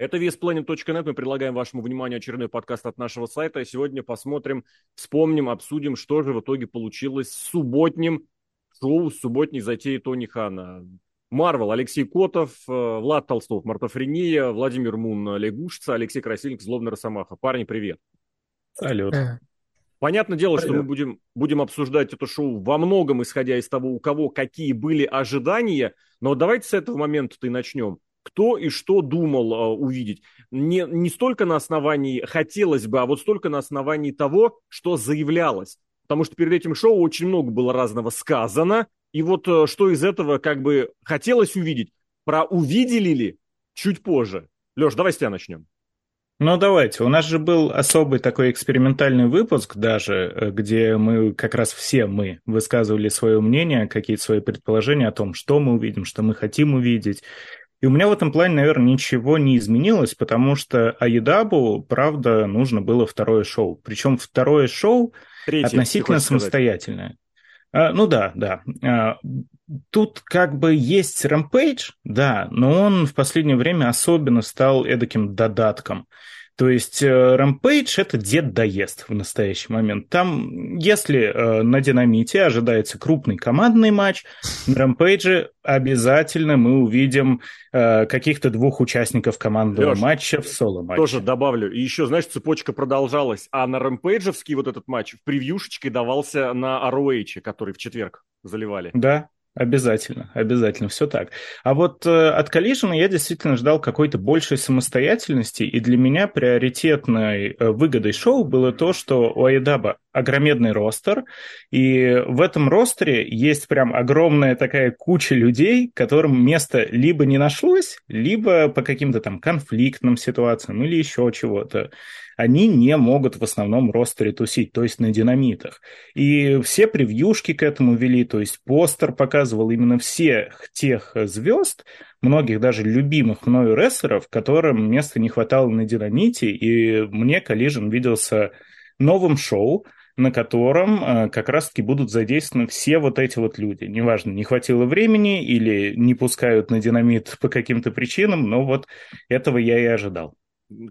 Это VSPlanet.net. Мы предлагаем вашему вниманию очередной подкаст от нашего сайта. Сегодня посмотрим, вспомним, обсудим, что же в итоге получилось с субботним шоу, с субботней затеей Тони Хана. Марвел, Алексей Котов, э, Влад Толстов, Мартофрения, Владимир Мун, Лягушца, Алексей Красильник, Злобный Росомаха. Парни, привет. Салют. Э. Понятное дело, Привет. что мы будем, будем обсуждать это шоу во многом, исходя из того, у кого какие были ожидания. Но давайте с этого момента-то и начнем кто и что думал э, увидеть. Не, не столько на основании хотелось бы, а вот столько на основании того, что заявлялось. Потому что перед этим шоу очень много было разного сказано. И вот э, что из этого как бы хотелось увидеть, про увидели ли чуть позже. Леш, давай с тебя начнем. Ну, давайте. У нас же был особый такой экспериментальный выпуск даже, э, где мы, как раз все мы, высказывали свое мнение, какие-то свои предположения о том, что мы увидим, что мы хотим увидеть. И у меня в этом плане, наверное, ничего не изменилось, потому что Аидабу, правда, нужно было второе шоу. Причем второе шоу Третье, относительно самостоятельное. А, ну да, да. А, тут как бы есть Rampage, да, но он в последнее время особенно стал эдаким додатком. То есть э, Rampage — это дед доест в настоящий момент. Там, если э, на Динамите ожидается крупный командный матч, на Rampage обязательно мы увидим э, каких-то двух участников командного Леш, матча в соло-матче. Тоже добавлю. И еще, знаешь, цепочка продолжалась. А на Rampage'овский вот этот матч в превьюшечке давался на ROH, который в четверг заливали. Да, Обязательно, обязательно, все так. А вот э, от Collision я действительно ждал какой-то большей самостоятельности, и для меня приоритетной э, выгодой шоу было то, что у Айдаба огромедный ростер, и в этом ростере есть прям огромная такая куча людей, которым место либо не нашлось, либо по каким-то там конфликтным ситуациям или еще чего-то они не могут в основном ростере тусить, то есть на динамитах. И все превьюшки к этому вели, то есть постер показывал именно всех тех звезд, многих даже любимых мною рестлеров, которым места не хватало на динамите, и мне Collision виделся новым шоу, на котором э, как раз-таки будут задействованы все вот эти вот люди. Неважно, не хватило времени или не пускают на динамит по каким-то причинам, но вот этого я и ожидал.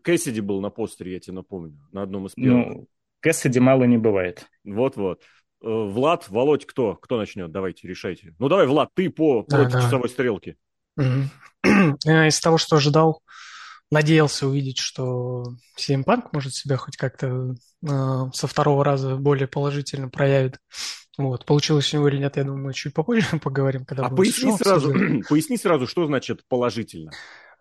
Кэссиди был на постере, я тебе напомню, на одном из первых. Ну, Кэссиди мало не бывает. Вот-вот. Э, Влад, Володь, кто? Кто начнет? Давайте, решайте. Ну давай, Влад, ты по да, против да. часовой стрелки. Из того, что ожидал, надеялся увидеть, что CM Punk может себя хоть как-то э, со второго раза более положительно проявит. Вот. Получилось у него или нет, я думаю, чуть попозже поговорим. Когда а поясни сразу, поясни сразу, что значит положительно.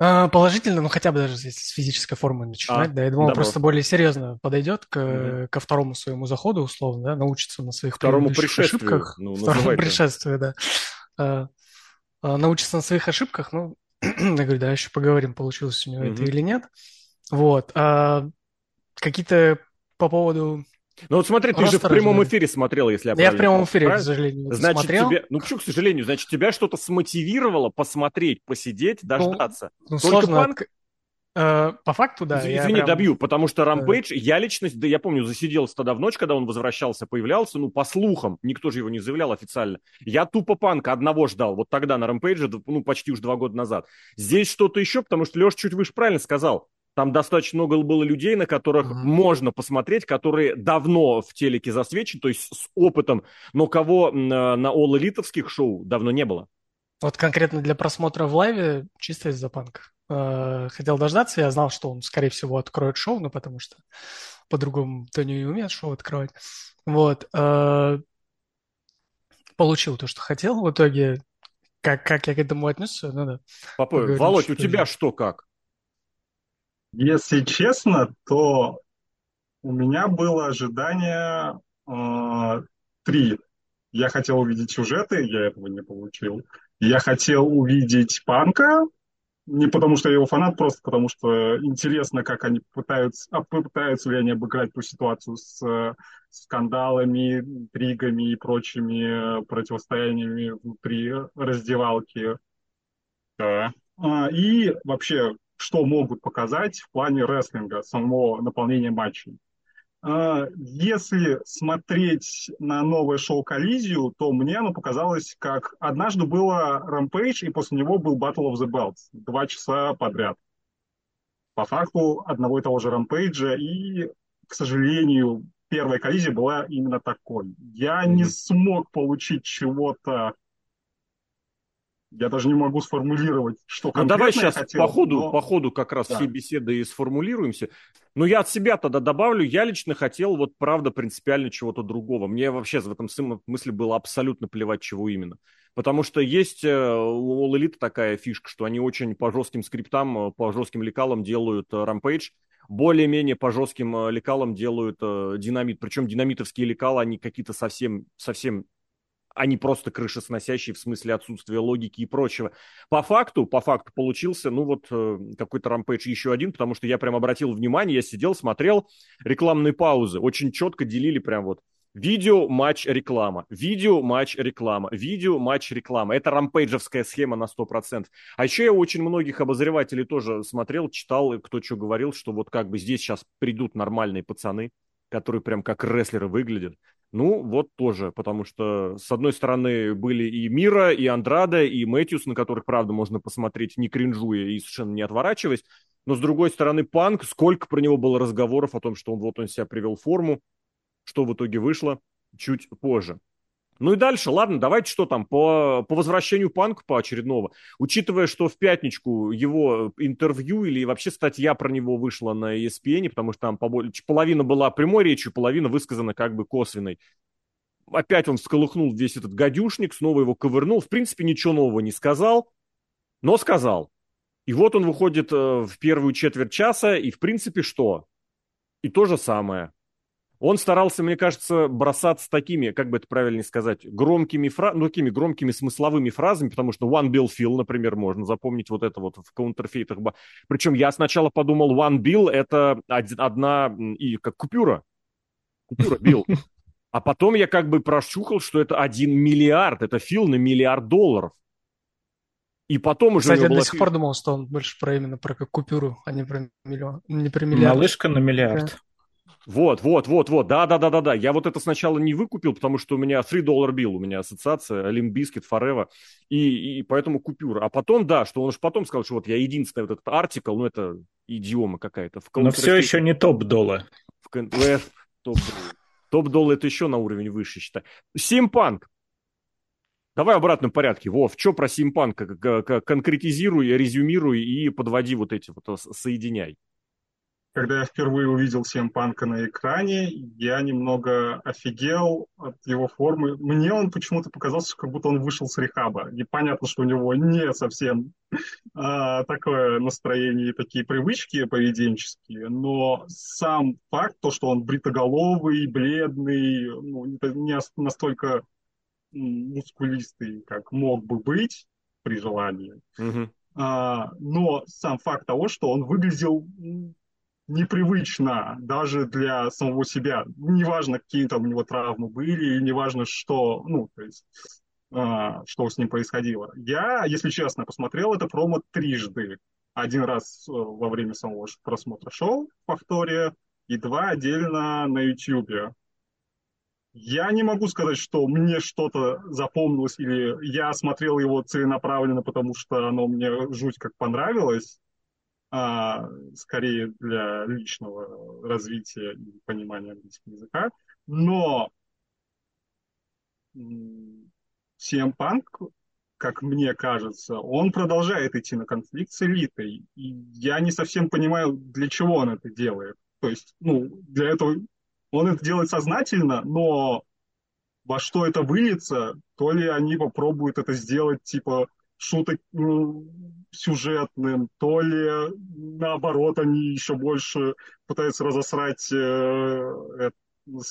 А, положительно, ну хотя бы даже если с физической формы начинать, а, да, я думал, добро. просто более серьезно подойдет к, mm ко второму своему заходу, условно, да, научится на своих второму ошибках. Ну, второму пришествию, да. А, научится на своих ошибках, ну, я говорю, да, еще поговорим, получилось у него mm это или нет. Вот. А, какие-то по поводу ну вот смотри, ты же в прямом эфире смотрел, если я Я в прямом эфире, правильно? к сожалению, значит, смотрел. Тебя, ну почему, к сожалению, значит, тебя что-то смотивировало посмотреть, посидеть, ну, дождаться. Ну, ну Только сложно. Панк... Uh, по факту, да. Извини, прям... добью, потому что Рампейдж, я личность, да я помню, засиделся тогда в ночь, когда он возвращался, появлялся, ну, по слухам, никто же его не заявлял официально. Я тупо панка одного ждал, вот тогда на Рампейдже, ну, почти уже два года назад. Здесь что-то еще, потому что Леша чуть выше правильно сказал. Там достаточно много было людей, на которых mm-hmm. можно посмотреть, которые давно в телеке засвечены, то есть с опытом, но кого на, на All Элитовских шоу давно не было. Вот конкретно для просмотра в лайве чисто из-за панка. Э, хотел дождаться, я знал, что он, скорее всего, откроет шоу, ну, потому что по-другому Тони не умеет шоу открывать. Вот. Э, получил то, что хотел. В итоге, как, как я к этому отнесся, ну да. Папа, Володь, у тебя что как? Если честно, то у меня было ожидание э, три. Я хотел увидеть сюжеты, я этого не получил. Я хотел увидеть панка, не потому что я его фанат, просто потому что интересно, как они пытаются, а пытаются ли они обыграть ту ситуацию с э, скандалами, интригами и прочими противостояниями внутри раздевалки. Да. А, и вообще что могут показать в плане рестлинга, самого наполнения матчей. А, если смотреть на новое шоу Коллизию, то мне оно показалось, как однажды было Rampage, и после него был Battle of the Belts. Два часа подряд. по факту одного и того же рампейджа, и, к сожалению, первая коллизия была именно такой. Я mm-hmm. не смог получить чего-то я даже не могу сформулировать, что конкретно Ну давай сейчас хотел, по, ходу, но... по ходу как раз да. все беседы и сформулируемся. Но я от себя тогда добавлю, я лично хотел вот правда принципиально чего-то другого. Мне вообще в этом смысле было абсолютно плевать, чего именно. Потому что есть э, у All Elite такая фишка, что они очень по жестким скриптам, э, по жестким лекалам делают рампейдж, более-менее по жестким э, лекалам делают динамит. Причем динамитовские лекала, они какие-то совсем, совсем они просто крышесносящие в смысле отсутствия логики и прочего. По факту, по факту получился, ну вот какой-то рампейдж еще один, потому что я прям обратил внимание, я сидел, смотрел рекламные паузы, очень четко делили прям вот Видео, матч, реклама. Видео, матч, реклама. Видео, матч, реклама. Это рампейджевская схема на 100%. А еще я очень многих обозревателей тоже смотрел, читал, кто что говорил, что вот как бы здесь сейчас придут нормальные пацаны, которые прям как рестлеры выглядят. Ну, вот тоже, потому что, с одной стороны, были и Мира, и Андрада, и Мэтьюс, на которых, правда, можно посмотреть, не кринжуя и совершенно не отворачиваясь. Но, с другой стороны, Панк, сколько про него было разговоров о том, что он вот он себя привел в форму, что в итоге вышло чуть позже. Ну и дальше, ладно, давайте что там, по, по возвращению Панка по очередного. Учитывая, что в пятничку его интервью или вообще статья про него вышла на ESPN, потому что там половина была прямой речью, половина высказана как бы косвенной. Опять он всколыхнул весь этот гадюшник, снова его ковырнул. В принципе, ничего нового не сказал, но сказал. И вот он выходит э, в первую четверть часа, и в принципе что? И то же самое. Он старался, мне кажется, бросаться такими, как бы это правильнее сказать, громкими фразами, ну, такими громкими смысловыми фразами, потому что One Bill Phil, например, можно запомнить вот это вот в каунтерфейтах. Причем я сначала подумал, One Bill это одна и как купюра. Купюра Bill. А потом я как бы прощухал, что это один миллиард, это Фил на миллиард долларов. И потом уже... Кстати, я до сих пор думал, что он больше про именно про как купюру, а не про миллион. Не про миллиард. Малышка на миллиард. Вот, вот, вот, вот, да, да, да, да, да. Я вот это сначала не выкупил, потому что у меня 3 доллар бил, у меня ассоциация, Bizkit, Forever, и, и поэтому купюра. А потом, да, что он же потом сказал, что вот я единственный вот этот артикл, ну это идиома какая-то. Но все еще не топ-дола. В, в, топ Топ-дол это еще на уровень выше, считай. Симпанк. Давай в обратном порядке. Вов, что про Симпанк? Конкретизируй, резюмируй и подводи вот эти вот, соединяй когда я впервые увидел CM Панка на экране, я немного офигел от его формы. Мне он почему-то показался, как будто он вышел с рехаба. И понятно, что у него не совсем а, такое настроение и такие привычки поведенческие, но сам факт, то, что он бритоголовый, бледный, ну, не настолько мускулистый, как мог бы быть при желании. Mm-hmm. А, но сам факт того, что он выглядел непривычно даже для самого себя. Неважно, какие там у него травмы были, и неважно, что, ну, то есть, а, что с ним происходило. Я, если честно, посмотрел это промо трижды. Один раз э, во время самого просмотра шоу в повторе, и два отдельно на YouTube. Я не могу сказать, что мне что-то запомнилось, или я смотрел его целенаправленно, потому что оно мне жуть как понравилось а, скорее для личного развития и понимания английского языка. Но CM Punk, как мне кажется, он продолжает идти на конфликт с элитой. И я не совсем понимаю, для чего он это делает. То есть, ну, для этого он это делает сознательно, но во что это выльется, то ли они попробуют это сделать, типа, шуток ну, сюжетным, то ли наоборот они еще больше пытаются разосрать э,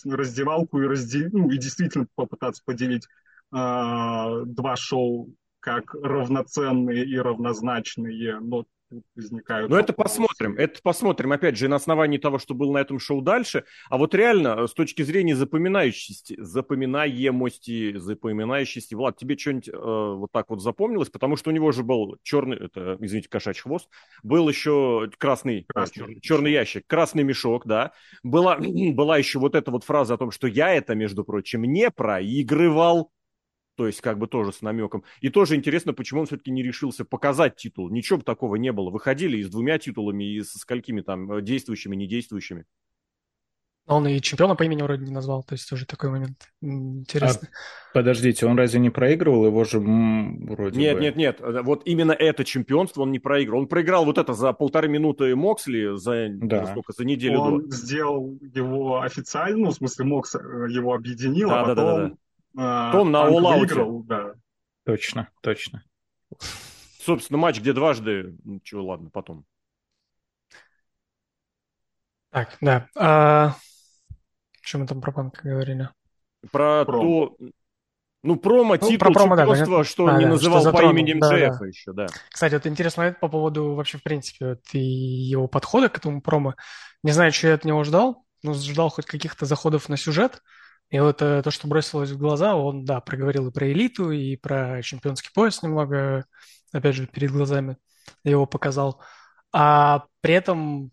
раздевалку и, разделить, ну, и действительно попытаться поделить э, два шоу как равноценные и равнозначные, но возникают. Но это посмотрим, это посмотрим, опять же, на основании того, что было на этом шоу дальше. А вот реально, с точки зрения запоминающести, запоминаемости, запоминающести, Влад, тебе что-нибудь э, вот так вот запомнилось? Потому что у него же был черный, это, извините, кошачий хвост, был еще красный, красный черный, черный ящик, красный мешок, да. Была, была еще вот эта вот фраза о том, что я это, между прочим, не проигрывал. То есть как бы тоже с намеком. И тоже интересно, почему он все-таки не решился показать титул. Ничего бы такого не было. Выходили и с двумя титулами, и со сколькими там э, действующими, недействующими. Он и чемпиона по имени вроде не назвал, то есть тоже такой момент интересный. А, подождите, он разве не проигрывал? Его же вроде Нет, бы... нет, нет. Вот именно это чемпионство он не проиграл. Он проиграл вот это за полторы минуты Моксли за, да. за сколько, за неделю он до. сделал его официально, ну, в смысле, Мокс э, его объединил, да, а да, потом... Да, да, да. Том на All выиграл, да. Точно, точно. Собственно, матч, где дважды... Ну, чего, ладно, потом. Так, да. А... Что мы там про панка говорили? Про промо. то... Ну, промо, ну, титул, про промо, да, что а, не да, называл что по имени МДФ да. еще, да. Кстати, вот интересный момент по поводу вообще, в принципе, вот, и его подхода к этому промо. Не знаю, что я от него ждал, но ждал хоть каких-то заходов на сюжет. И вот э, то, что бросилось в глаза, он, да, проговорил и про элиту, и про чемпионский пояс немного, опять же, перед глазами его показал. А при этом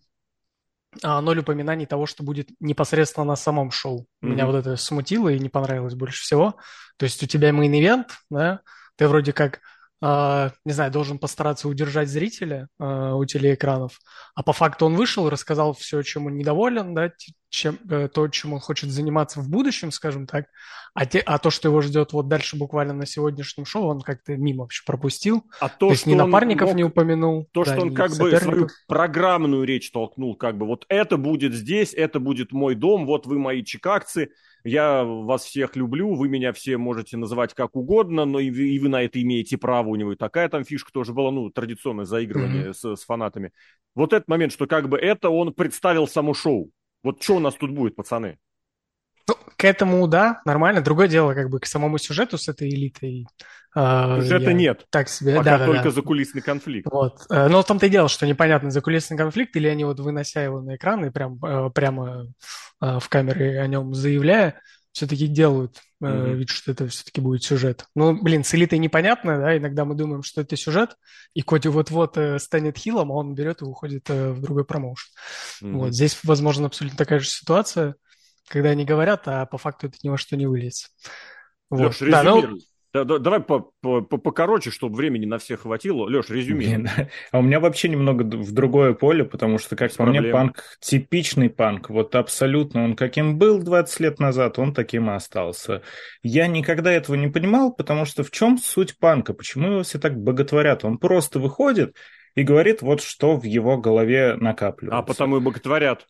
а, ноль упоминаний того, что будет непосредственно на самом шоу. Mm-hmm. Меня вот это смутило и не понравилось больше всего. То есть у тебя main event, да, ты вроде как не знаю, должен постараться удержать зрителя э, у телеэкранов. А по факту он вышел, рассказал все, чем он недоволен, да, чем, э, то, чем он хочет заниматься в будущем, скажем так. А, те, а то, что его ждет вот дальше буквально на сегодняшнем шоу, он как-то мимо вообще пропустил. А то, то есть ни напарников мог... не упомянул. То, да, что он как бы свою программную речь толкнул, как бы вот это будет здесь, это будет мой дом, вот вы мои чикагцы, я вас всех люблю, вы меня все можете называть как угодно, но и вы, и вы на это имеете право. У него и такая там фишка тоже была, ну, традиционное заигрывание mm-hmm. с, с фанатами. Вот этот момент, что как бы это он представил само шоу. Вот что у нас тут будет, пацаны? Ну, к этому, да, нормально. Другое дело, как бы к самому сюжету с этой элитой. Э, Сюжета нет. Так себе. Пока да, только да. закулисный конфликт. Вот. Э, но в том-то и дело, что непонятно, закулисный конфликт или они вот вынося его на экран и прям, э, прямо в камеры о нем заявляя, все-таки делают mm-hmm. вид, что это все-таки будет сюжет. Ну, блин, с элитой непонятно, да, иногда мы думаем, что это сюжет, и Коди вот-вот станет хилом, а он берет и уходит в другой промоушен. Mm-hmm. Вот, здесь, возможно, абсолютно такая же ситуация, когда они говорят, а по факту это ни во что не выльется. Вот. Леш, да, ну, да, да, давай по, по, по, покороче, чтобы времени на всех хватило. Леш, резюмируй. А у меня вообще немного в другое поле, потому что, как Без по проблем. мне, панк типичный панк. Вот абсолютно он каким был 20 лет назад, он таким и остался. Я никогда этого не понимал, потому что в чем суть панка? Почему его все так боготворят? Он просто выходит и говорит вот что в его голове накапливается. А потому и боготворят.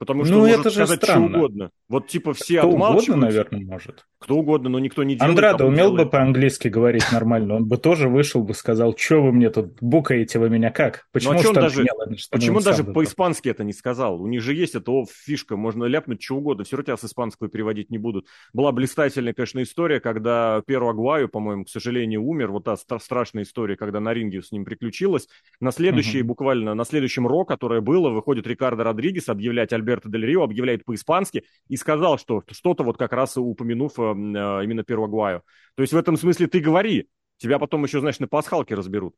Потому что ну, он это может же сказать странно. что угодно. Вот типа все Кто угодно, наверное, может. Кто угодно, но никто не делает. Андрада умел делает. бы по-английски говорить нормально, он бы тоже вышел бы, сказал, что вы мне тут букаете вы меня как? Почему, ну, а он даже, ладно, почему даже по-испански это не сказал? У них же есть эта фишка, можно ляпнуть что угодно, все равно тебя с испанского переводить не будут. Была блистательная, конечно, история, когда Перу Агуаю, по-моему, к сожалению, умер. Вот та страшная история, когда на ринге с ним приключилась. На следующий, угу. буквально, на следующем Ро, которое было, выходит Рикардо Родригес объявлять Альберто Дель Рио, объявляет по-испански и сказал, что что-то вот как раз упомянув э, э, именно Первогваю. То есть в этом смысле ты говори, тебя потом еще, знаешь, на пасхалке разберут.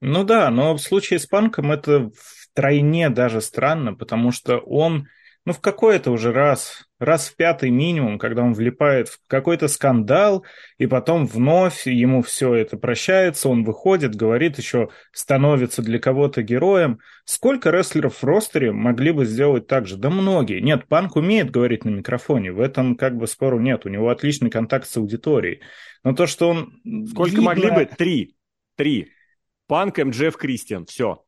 Ну да, но в случае с Панком это втройне даже странно, потому что он ну, в какой-то уже раз, раз в пятый минимум, когда он влипает в какой-то скандал, и потом вновь ему все это прощается, он выходит, говорит, еще становится для кого-то героем. Сколько рестлеров в ростере могли бы сделать так же? Да многие. Нет, Панк умеет говорить на микрофоне, в этом как бы спору нет, у него отличный контакт с аудиторией. Но то, что он... Сколько видно... могли бы? Три. Три. Панк, МДФ, Кристиан. Все.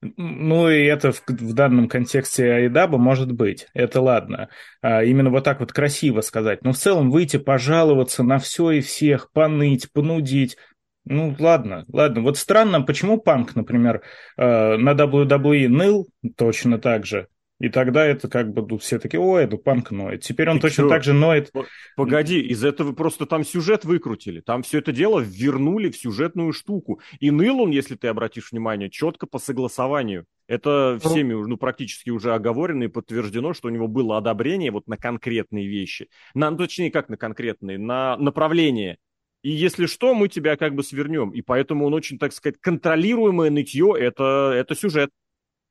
Ну и это в, в данном контексте Айдаба может быть, это ладно. А, именно вот так вот красиво сказать. Но в целом выйти пожаловаться на все и всех, поныть, понудить. Ну ладно, ладно. Вот странно, почему Панк, например, э, на WWE ныл точно так же, и тогда это как бы все такие, ой, это панк ноет. Теперь он Ты точно что? так же ноет. Погоди, из этого просто там сюжет выкрутили. Там все это дело вернули в сюжетную штуку. И ныл он, если ты обратишь внимание, четко по согласованию. Это ну. всеми ну, практически уже оговорено и подтверждено, что у него было одобрение вот на конкретные вещи. На, ну, точнее, как на конкретные, на направление. И если что, мы тебя как бы свернем. И поэтому он очень, так сказать, контролируемое нытье это, это сюжет.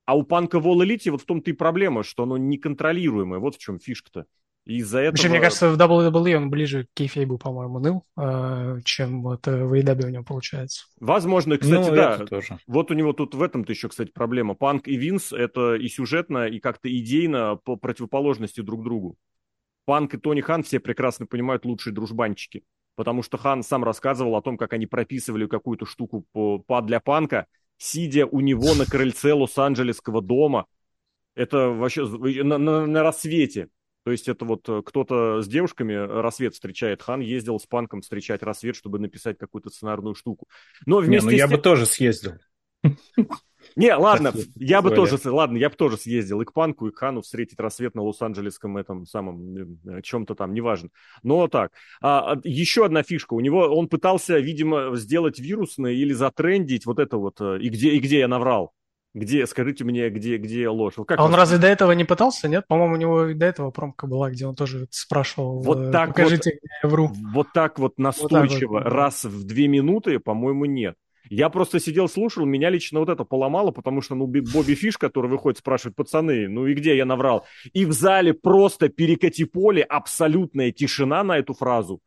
А у панка Wall Elite вот в том-то и проблема, что оно неконтролируемое. Вот в чем фишка-то. из-за этого... Вообще, мне кажется, в WWE он ближе к кейфейбу, по-моему, ныл, э, чем вот э, в AEW у него получается. Возможно, кстати, ну, да. Тоже. Вот у него тут в этом-то еще, кстати, проблема. Панк и Винс — это и сюжетно, и как-то идейно по противоположности друг другу. Панк и Тони Хан все прекрасно понимают лучшие дружбанчики. Потому что Хан сам рассказывал о том, как они прописывали какую-то штуку по, по, для Панка, сидя у него на крыльце Лос-Анджелесского дома. Это вообще на, на, на рассвете. То есть это вот э, кто-то с девушками рассвет встречает. Хан ездил с панком встречать рассвет, чтобы написать какую-то сценарную штуку. Но вместе Не, ну я бы тоже съездил. Не, ладно, я бы тоже, ладно, я бы тоже съездил и к Панку, и к Хану встретить рассвет на Лос-Анджелесском этом самом э, чем-то там, неважно. Но так. А, а, еще одна фишка. У него, он пытался, видимо, сделать вирусное или затрендить вот это вот, э, и где, и где я наврал. Где, скажите мне, где, где ложь? Как а он разве до этого не пытался, нет? По-моему, у него до этого промка была, где он тоже спрашивал, вот э, так покажите, вот, где я вру. Вот так вот настойчиво, вот так вот. раз в две минуты, по-моему, нет. Я просто сидел, слушал, меня лично вот это поломало, потому что, ну, Бобби Фиш, который выходит, спрашивает, пацаны, ну и где я наврал? И в зале просто перекати поле, абсолютная тишина на эту фразу.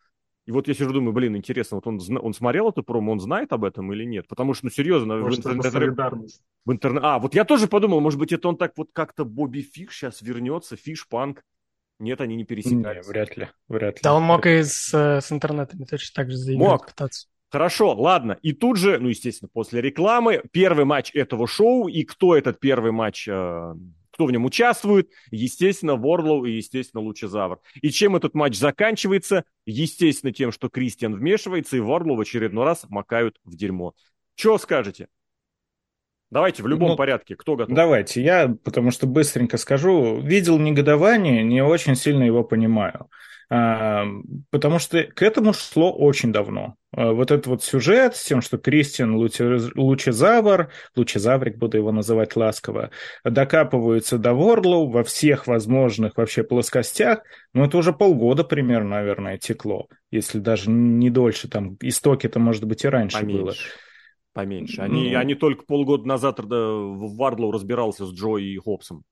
И вот я сижу, думаю, блин, интересно, вот он, он смотрел эту промо, он знает об этом или нет? Потому что, ну, серьезно, может, в интернете... В интернет... А, вот я тоже подумал, может быть, это он так вот как-то Бобби Фиш сейчас вернется, Фиш, Панк. Нет, они не пересекались. Не, вряд ли, вряд ли. Да он мог и с, э, с интернетами точно так же заиграть, мог. пытаться. Хорошо, ладно. И тут же, ну, естественно, после рекламы, первый матч этого шоу. И кто этот первый матч э, кто в нем участвует, естественно, Ворлоу и, естественно, Лучезавр. И чем этот матч заканчивается? Естественно, тем, что Кристиан вмешивается, и Ворлоу в очередной раз макают в дерьмо. Что скажете? Давайте в любом ну, порядке. Кто готов? Давайте. Я, потому что быстренько скажу, видел негодование, не очень сильно его понимаю. Потому что к этому шло очень давно. А, вот этот вот сюжет с тем, что Кристиан Лучезавр, Лучезаврик буду его называть ласково, докапываются до Вардлоу во всех возможных вообще плоскостях, ну это уже полгода примерно, наверное, текло, если даже не дольше, там истоки-то, может быть, и раньше Поменьше. было. Поменьше. Они, ну, они только полгода назад в Вардлоу разбирался с Джо и Хоббсом.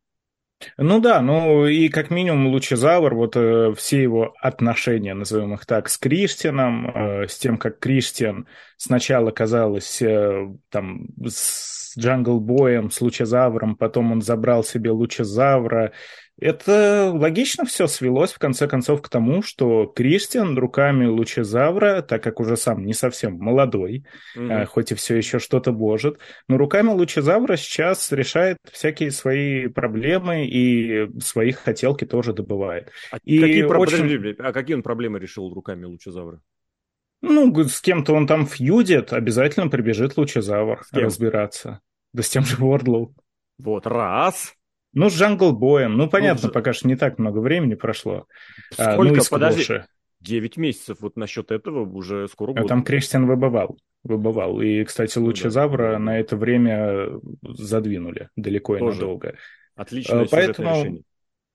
Ну да, ну и как минимум Лучезавр, вот э, все его отношения, назовем их так, с Кристианом, э, с тем, как Кристиан сначала казалось э, там с Джангл Боем, с Лучезавром, потом он забрал себе Лучезавра, это логично все свелось, в конце концов, к тому, что Кристиан руками Лучезавра, так как уже сам не совсем молодой, mm-hmm. хоть и все еще что-то божит, но руками Лучезавра сейчас решает всякие свои проблемы и свои хотелки тоже добывает. А, и какие, очень... а какие он проблемы решил руками Лучезавра? Ну, с кем-то он там фьюдит, обязательно прибежит Лучезавр разбираться. Да с тем же Вордлоу. Вот, раз. Ну, с Джангл Боем. Ну, понятно, ну, пока что не так много времени прошло. Сколько? А, ну, Подожди. Девять месяцев. Вот насчет этого уже скоро будет. А там Кристиан выбывал. Выбывал. И, кстати, Лучезавра да. на это время задвинули далеко Тоже. и надолго. Отличное а, Поэтому... решение.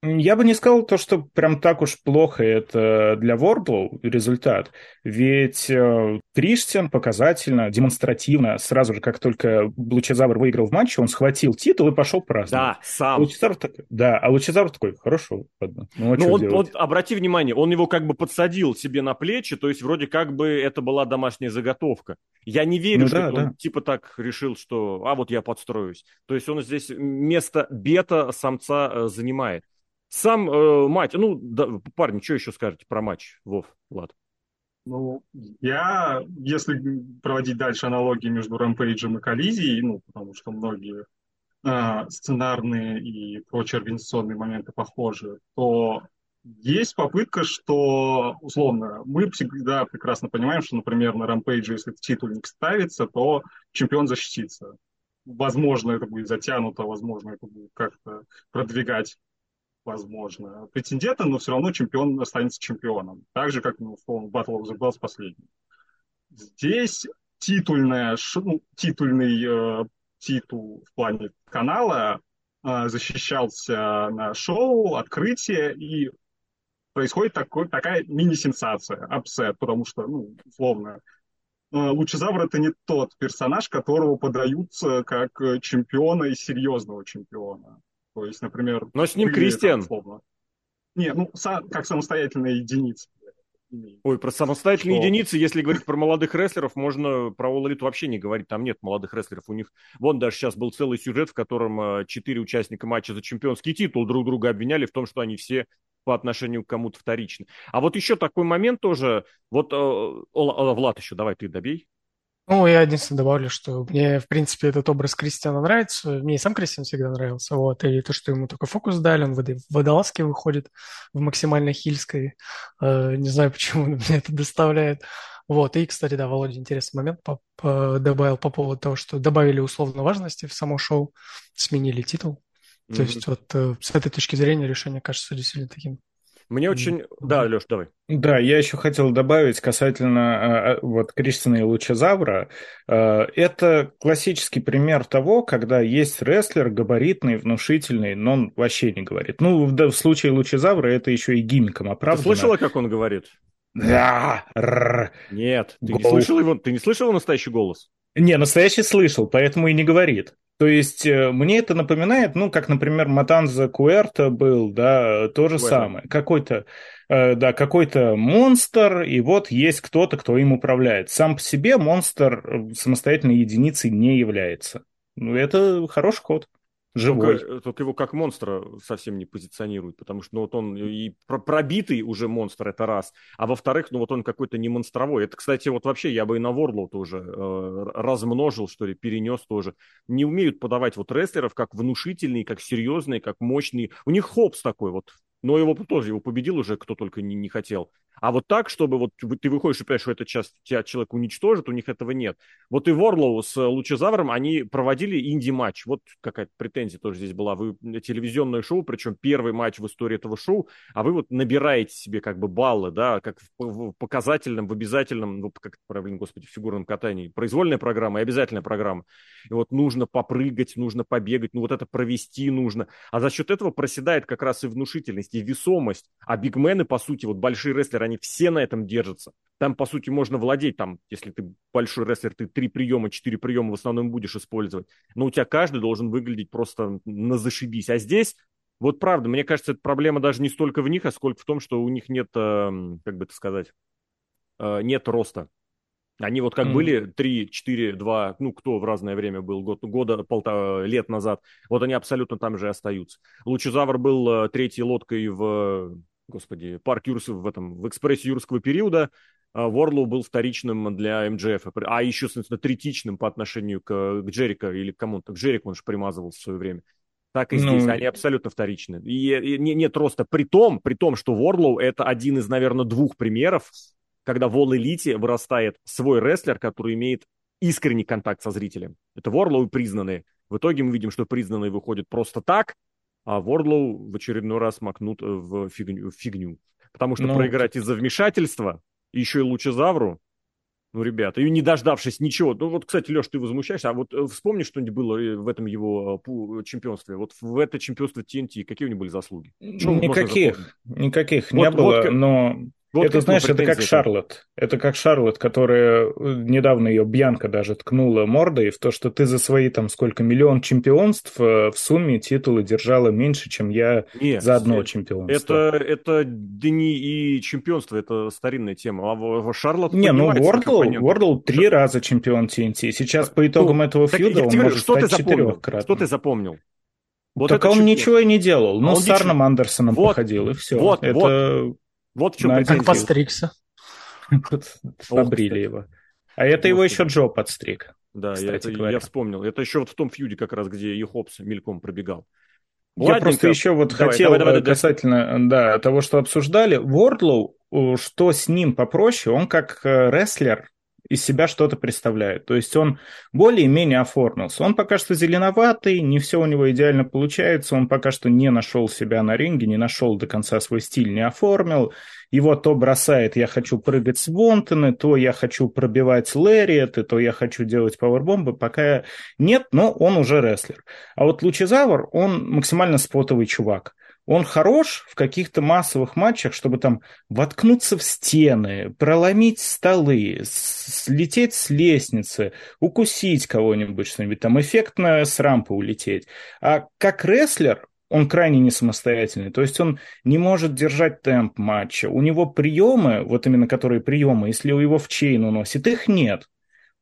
Я бы не сказал то, что прям так уж плохо это для Вордлоу результат. Ведь э, Кристиан показательно, демонстративно, сразу же, как только Лучезавр выиграл в матче, он схватил титул и пошел праздновать. Да, сам. Лучезавр так, да, а Лучезавр такой, хорошо, ладно. Ну, а ну он, он, обрати внимание, он его как бы подсадил себе на плечи, то есть вроде как бы это была домашняя заготовка. Я не верю, ну, что да, да. он типа так решил, что а вот я подстроюсь. То есть он здесь место бета-самца э, занимает. Сам э, матч, ну, да, парни, что еще скажете про матч, Вов, Влад? Ну, я, если проводить дальше аналогии между Рэмпейджем и Коллизией, ну, потому что многие э, сценарные и прочие организационные моменты похожи, то есть попытка, что, условно, мы всегда прекрасно понимаем, что, например, на Рампейдже, если титульник ставится, то чемпион защитится. Возможно, это будет затянуто, возможно, это будет как-то продвигать возможно, претендента, но все равно чемпион останется чемпионом. Так же, как, ну, условно, Battle of the Bells последний. Здесь титульная, ну, титульный э, титул в плане канала э, защищался на шоу, открытие, и происходит такой, такая мини-сенсация, upset, потому что, ну, условно, э, Лучезавр это не тот персонаж, которого подаются как чемпиона и серьезного чемпиона. То есть, например... Но с ним-то Кристиан. Там, Не, ну, как самостоятельная единица. Ой, про самостоятельные что... единицы, если говорить про молодых рестлеров, можно про All Elite вообще не говорить. Там нет молодых рестлеров. У них, вон даже сейчас был целый сюжет, в котором э, четыре участника матча за чемпионский титул друг друга обвиняли в том, что они все по отношению к кому-то вторичны. А вот еще такой момент тоже. Вот, э, Влад еще, давай ты добей. Ну, я единственное добавлю, что мне, в принципе, этот образ Кристиана нравится. Мне и сам Кристиан всегда нравился. Вот. И то, что ему такой фокус дали, он в водолазке выходит в максимально хильской. Э, не знаю, почему мне это доставляет. Вот. И, кстати, да, Володя интересный момент по по добавил по поводу того, что добавили условно важности в само шоу, сменили титул. Mm-hmm. То есть вот э, с этой точки зрения решение кажется действительно таким мне очень... Да, Леш, давай. Да, я еще хотел добавить касательно а, а, вот Кристина и Лучезавра. А, это классический пример того, когда есть рестлер габаритный, внушительный, но он вообще не говорит. Ну, в, случае Лучезавра это еще и гиммиком оправдано. Ты слышала, как он говорит? Да. Нет, ты не слышал его, ты не слышал его настоящий голос? Не, настоящий слышал, поэтому и не говорит. То есть э, мне это напоминает, ну, как, например, Матанза Куэрта был, да, то же самое. Какой-то, э, да, какой-то монстр, и вот есть кто-то, кто им управляет. Сам по себе монстр э, самостоятельной единицей не является. Ну, это хороший код живой. Только, только его как монстра совсем не позиционируют, потому что ну, вот он и пробитый уже монстр, это раз, а во-вторых, ну вот он какой-то не монстровой. Это, кстати, вот вообще я бы и на Ворлоу тоже э, размножил, что ли, перенес тоже. Не умеют подавать вот рестлеров как внушительные, как серьезные, как мощные. У них хопс такой вот, но его тоже, его победил уже кто только не, не хотел. А вот так, чтобы вот ты выходишь и понимаешь, что этот час тебя человек уничтожит, у них этого нет. Вот и Ворлоу с Лучезавром, они проводили инди-матч. Вот какая-то претензия тоже здесь была. Вы телевизионное шоу, причем первый матч в истории этого шоу, а вы вот набираете себе как бы баллы, да, как в, показательном, в обязательном, ну, как это правильно, господи, в фигурном катании. Произвольная программа и обязательная программа. И вот нужно попрыгать, нужно побегать, ну вот это провести нужно. А за счет этого проседает как раз и внушительность, и весомость. А бигмены, по сути, вот большие рестлеры, они все на этом держатся. Там, по сути, можно владеть, там, если ты большой рестлер, ты три приема, четыре приема в основном будешь использовать. Но у тебя каждый должен выглядеть просто на зашибись. А здесь, вот правда, мне кажется, эта проблема даже не столько в них, а сколько в том, что у них нет, эм, как бы это сказать, э, нет роста. Они вот как mm. были 3, 4, 2, ну, кто в разное время был, год, года, полтора лет назад, вот они абсолютно там же и остаются. Лучезавр был э, третьей лодкой в господи, парк Юрского, в этом, в экспрессе юрского периода, а, Ворлоу был вторичным для МДФ, а еще, соответственно, третичным по отношению к, к Джерико или к кому-то. К Джерику он же примазывал в свое время. Так и здесь, ну... они абсолютно вторичны. И, и нет роста. При том, при том, что Ворлоу это один из, наверное, двух примеров, когда в All Elite вырастает свой рестлер, который имеет искренний контакт со зрителем. Это Ворлоу признанные. В итоге мы видим, что признанные выходят просто так, а Вордлоу в очередной раз макнут в фигню. В фигню. Потому что ну... проиграть из-за вмешательства, еще и Лучезавру, ну, ребята, и не дождавшись ничего. Ну, вот, кстати, Леш, ты возмущаешься, а вот э, вспомни что-нибудь было э, в этом его э, чемпионстве. Вот в это чемпионство TNT, какие у него были заслуги? Что никаких, никаких вот, не было, вот, но вот это, знаешь, это как Шарлот. Это как Шарлот, которая э, недавно ее Бьянка даже ткнула мордой в то, что ты за свои там сколько миллион чемпионств э, в сумме титулы держала меньше, чем я Нет, за одно чемпионство. Это, это дни и чемпионство, это старинная тема. А Шарлот Не, ну Вордл, Вордл три раза чемпион TNT. Сейчас по итогам ну, этого фьюда он может что стать четырехкратным. Что ты запомнил? Вот так он чемпион. ничего и не делал. Ну, а с Арном ничего... Андерсоном вот, походил, и все. Вот, это... вот. Вот в чем претензия. Как подстригся. Побрили его. А это его еще Джо подстриг. Да, я, это, я вспомнил. Это еще вот в том фьюде как раз, где и Хопс мельком пробегал. Я просто еще вот давай, хотел давай, давай, касательно да, того, что обсуждали. Вордлоу, что с ним попроще, он как э, рестлер из себя что-то представляет. То есть он более-менее оформился. Он пока что зеленоватый, не все у него идеально получается, он пока что не нашел себя на ринге, не нашел до конца свой стиль, не оформил. Его то бросает «я хочу прыгать с Вонтоны», то «я хочу пробивать Лэриэты», то «я хочу делать пауэрбомбы». Пока нет, но он уже рестлер. А вот Лучезавр, он максимально спотовый чувак он хорош в каких-то массовых матчах, чтобы там воткнуться в стены, проломить столы, слететь с лестницы, укусить кого-нибудь, что-нибудь там эффектно с рампы улететь. А как рестлер он крайне не самостоятельный. То есть он не может держать темп матча. У него приемы, вот именно которые приемы, если у его в chain уносит, их нет.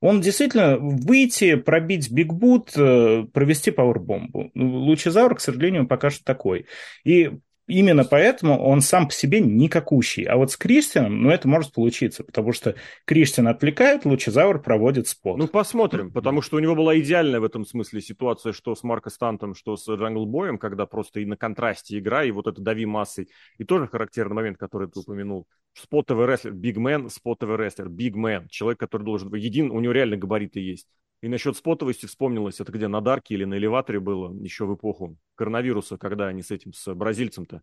Он действительно выйти, пробить big boot, э, провести пауэрбомбу. Лучезаур, к сожалению, пока что такой. И именно поэтому он сам по себе никакущий. А вот с Кристианом, ну, это может получиться, потому что Кристиан отвлекает, Лучезаур проводит spot. Ну, посмотрим, потому что у него была идеальная в этом смысле ситуация, что с Марко Стантом, что с Джангл Боем, когда просто и на контрасте игра, и вот это дави массой. И тоже характерный момент, который ты упомянул. Спотовый рестлер, бигмен, спотовый рестлер, бигмен. Человек, который должен быть един, у него реально габариты есть. И насчет спотовости вспомнилось, это где, на Дарке или на элеваторе было, еще в эпоху коронавируса, когда они с этим, с бразильцем-то,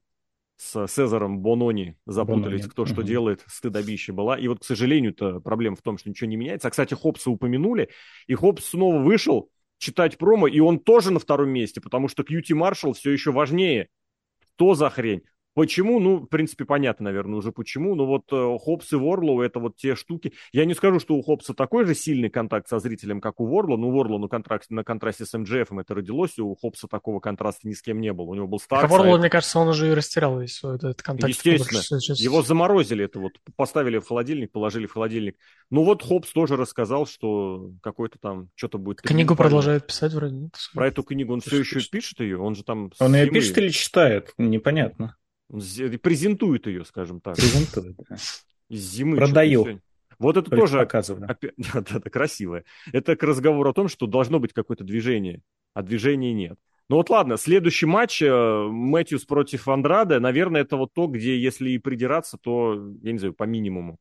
с Цезаром Бонони запутались, Бонони. кто угу. что делает, стыдобище была. И вот, к сожалению-то, проблема в том, что ничего не меняется. А, кстати, Хопса упомянули, и Хопс снова вышел читать промо, и он тоже на втором месте, потому что Кьюти Маршал все еще важнее. Что за хрень? Почему? Ну, в принципе, понятно, наверное, уже почему. Но вот э, Хопс и Ворлоу – это вот те штуки. Я не скажу, что у Хопса такой же сильный контакт со зрителем, как у Ворлоу. Ну, Ворлоу на, контракте, на контрасте с МДФ это родилось. У Хопса такого контраста ни с кем не было. У него был Старк. А Ворлоу, мне кажется, он уже и растерял весь свой этот контакт. Естественно. Сейчас... Его заморозили. Это вот поставили в холодильник, положили в холодильник. Ну, вот Хопс тоже рассказал, что какой-то там что-то будет... Книгу продолжает писать вроде. Про эту книгу он все еще пишет ее? Он же там... Он ее пишет или читает? Непонятно. Презентует ее, скажем так. Презентует, да. Из зимы. Продаю. Вот это тоже... Показываю. Опять, да, да, да, красивое. Это к разговору о том, что должно быть какое-то движение, а движения нет. Ну вот ладно, следующий матч э, Мэтьюс против Андрада, наверное, это вот то, где если и придираться, то, я не знаю, по минимуму.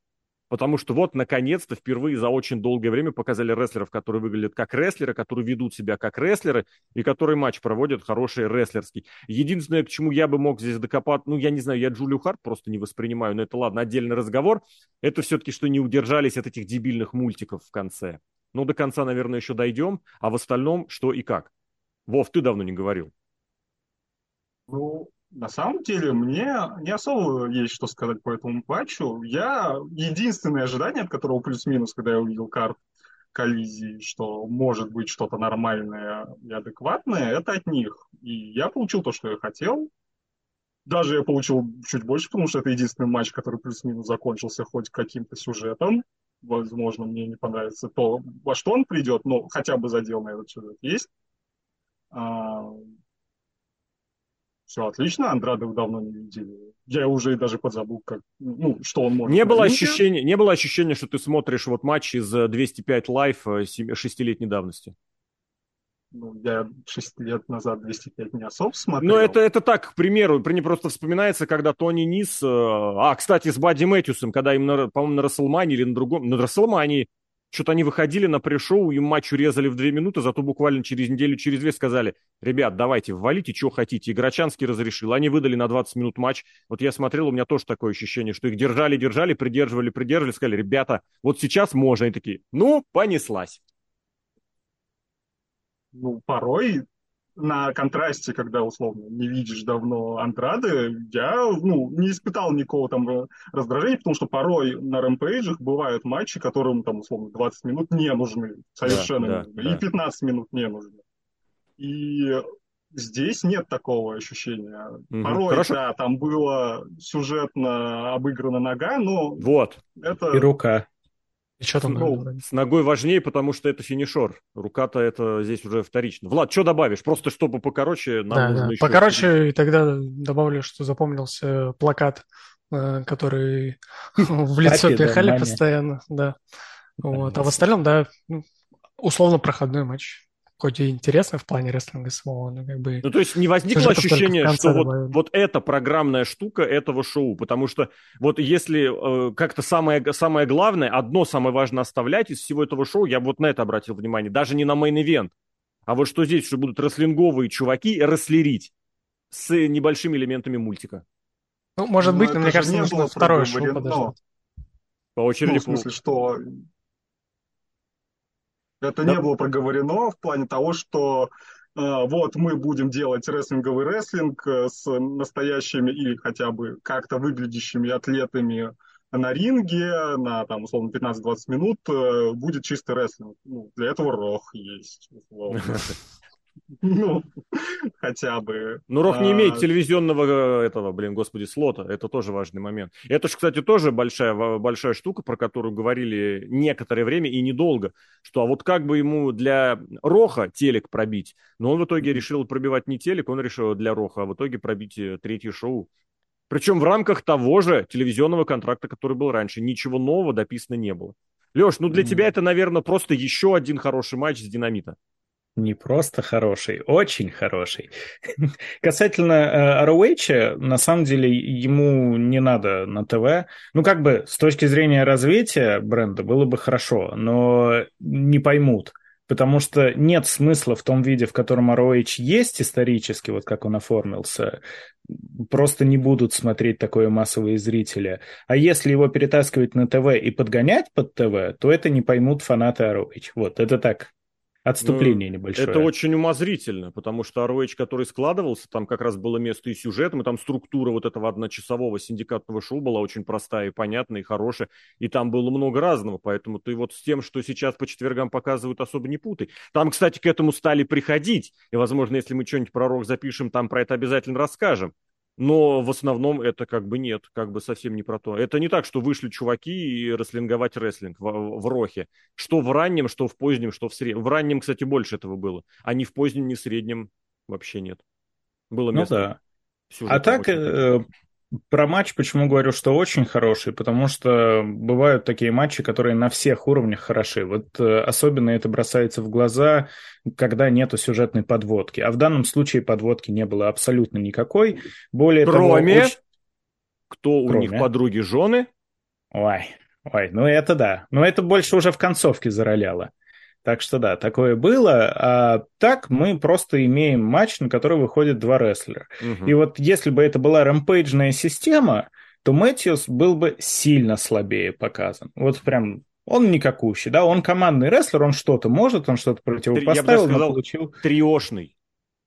Потому что вот, наконец-то, впервые за очень долгое время показали рестлеров, которые выглядят как рестлеры, которые ведут себя как рестлеры, и которые матч проводят хороший рестлерский. Единственное, к чему я бы мог здесь докопать, ну, я не знаю, я Джулию Харт просто не воспринимаю, но это, ладно, отдельный разговор, это все-таки, что не удержались от этих дебильных мультиков в конце. Ну, до конца, наверное, еще дойдем, а в остальном что и как. Вов, ты давно не говорил. Ну, на самом деле, мне не особо есть что сказать по этому матчу. Я единственное ожидание, от которого плюс-минус, когда я увидел карт коллизии, что может быть что-то нормальное и адекватное, это от них. И я получил то, что я хотел. Даже я получил чуть больше, потому что это единственный матч, который плюс-минус закончился хоть каким-то сюжетом. Возможно, мне не понравится то, во что он придет, но хотя бы задел на этот сюжет есть. Все отлично, Андрада давно не видели. Я уже даже подзабыл, как, ну, что он может. Не было, ощущения, не было ощущения, что ты смотришь вот матч из 205 лайф шестилетней давности? Ну, я 6 лет назад 205 не особо смотрел. Ну, это, это так, к примеру, мне просто вспоминается, когда Тони Нис... Э, а, кстати, с Бадди Мэтьюсом, когда им, по-моему, на Расселмане или на другом... На Расселмане что-то они выходили на пришоу, им матч урезали в две минуты, зато буквально через неделю, через две сказали, ребят, давайте, ввалите, что хотите. Играчанский разрешил. Они выдали на 20 минут матч. Вот я смотрел, у меня тоже такое ощущение, что их держали, держали, придерживали, придерживали, сказали, ребята, вот сейчас можно. И такие, ну, понеслась. Ну, порой на контрасте, когда, условно, не видишь давно Андрады, я, ну, не испытал никакого там раздражения, потому что порой на рэмпейджах бывают матчи, которым, там, условно, 20 минут не нужны, совершенно да, не нужны, да. и 15 минут не нужны. И здесь нет такого ощущения. Угу. Порой, Хорошо. да, там было сюжетно обыграна нога, но... Вот. Это... И рука. И что там? Ну, с ногой важнее, потому что это финишер. Рука-то это здесь уже вторично. Влад, что добавишь? Просто чтобы покороче, нам да, нужно да. еще... Покороче, и тогда добавлю, что запомнился плакат, э, который в лицо пихали постоянно. Да. Вот. А в остальном, да, ну, условно проходной матч хоть и интересно в плане рестлинга самого, но как бы... Ну, то есть не возникло ощущение, что вот, вот эта программная штука этого шоу, потому что вот если э, как-то самое, самое главное, одно самое важное оставлять из всего этого шоу, я вот на это обратил внимание, даже не на main event, а вот что здесь, что будут рестлинговые чуваки рестлерить с небольшими элементами мультика. Ну, может ну, быть, но мне кажется, нужно второе шоу подождать. По очереди. Ну, в смысле, что это да. не было проговорено в плане того, что э, вот мы будем делать рестлинговый рестлинг э, с настоящими или хотя бы как-то выглядящими атлетами на ринге на, там, условно, 15-20 минут э, будет чистый рестлинг. Ну, для этого рох есть. Ну, хотя бы. Ну, Рох не имеет а, телевизионного э, этого, блин, господи, слота. Это тоже важный момент. Это же, кстати, тоже большая, большая штука, про которую говорили некоторое время и недолго. Что а вот как бы ему для Роха телек пробить? Но он в итоге решил пробивать не телек, он решил для Роха, а в итоге пробить э, третье шоу. Причем в рамках того же телевизионного контракта, который был раньше. Ничего нового дописано не было. Леш, ну для mm. тебя это, наверное, просто еще один хороший матч с Динамита. Не просто хороший, очень хороший. Касательно э, ROH, на самом деле ему не надо на ТВ. Ну, как бы с точки зрения развития бренда было бы хорошо, но не поймут. Потому что нет смысла в том виде, в котором ROH есть исторически, вот как он оформился, просто не будут смотреть такое массовые зрители. А если его перетаскивать на ТВ и подгонять под ТВ, то это не поймут фанаты ROH. Вот, это так, Отступление ну, небольшое. Это очень умозрительно, потому что ROH, который складывался, там как раз было место и сюжетом, и там структура вот этого одночасового синдикатного шоу была очень простая и понятная, и хорошая, и там было много разного, поэтому ты вот с тем, что сейчас по четвергам показывают, особо не путай. Там, кстати, к этому стали приходить, и, возможно, если мы что-нибудь про Рок запишем, там про это обязательно расскажем. Но в основном это как бы нет, как бы совсем не про то. Это не так, что вышли чуваки и расслинговать рестлинг в, в Рохе. Что в раннем, что в позднем, что в среднем. В раннем, кстати, больше этого было. А ни в позднем, ни в среднем вообще нет. Было ну место. Ну да. А так, э, про матч почему говорю, что очень хороший, потому что бывают такие матчи, которые на всех уровнях хороши. Вот э, особенно это бросается в глаза, когда нету сюжетной подводки. А в данном случае подводки не было абсолютно никакой. Более Кроме того, очень... кто у Кроме... них подруги жены? Ой, ой, ну это да. Но это больше уже в концовке зароляло. Так что да, такое было. А так мы просто имеем матч, на который выходит два рестлера. Угу. И вот если бы это была рампейджная система, то Мэтьюс был бы сильно слабее показан. Вот прям он никакущий, да, он командный рестлер, он что-то может, он что-то противопоставил, Я бы сказал, но получил... Триошный.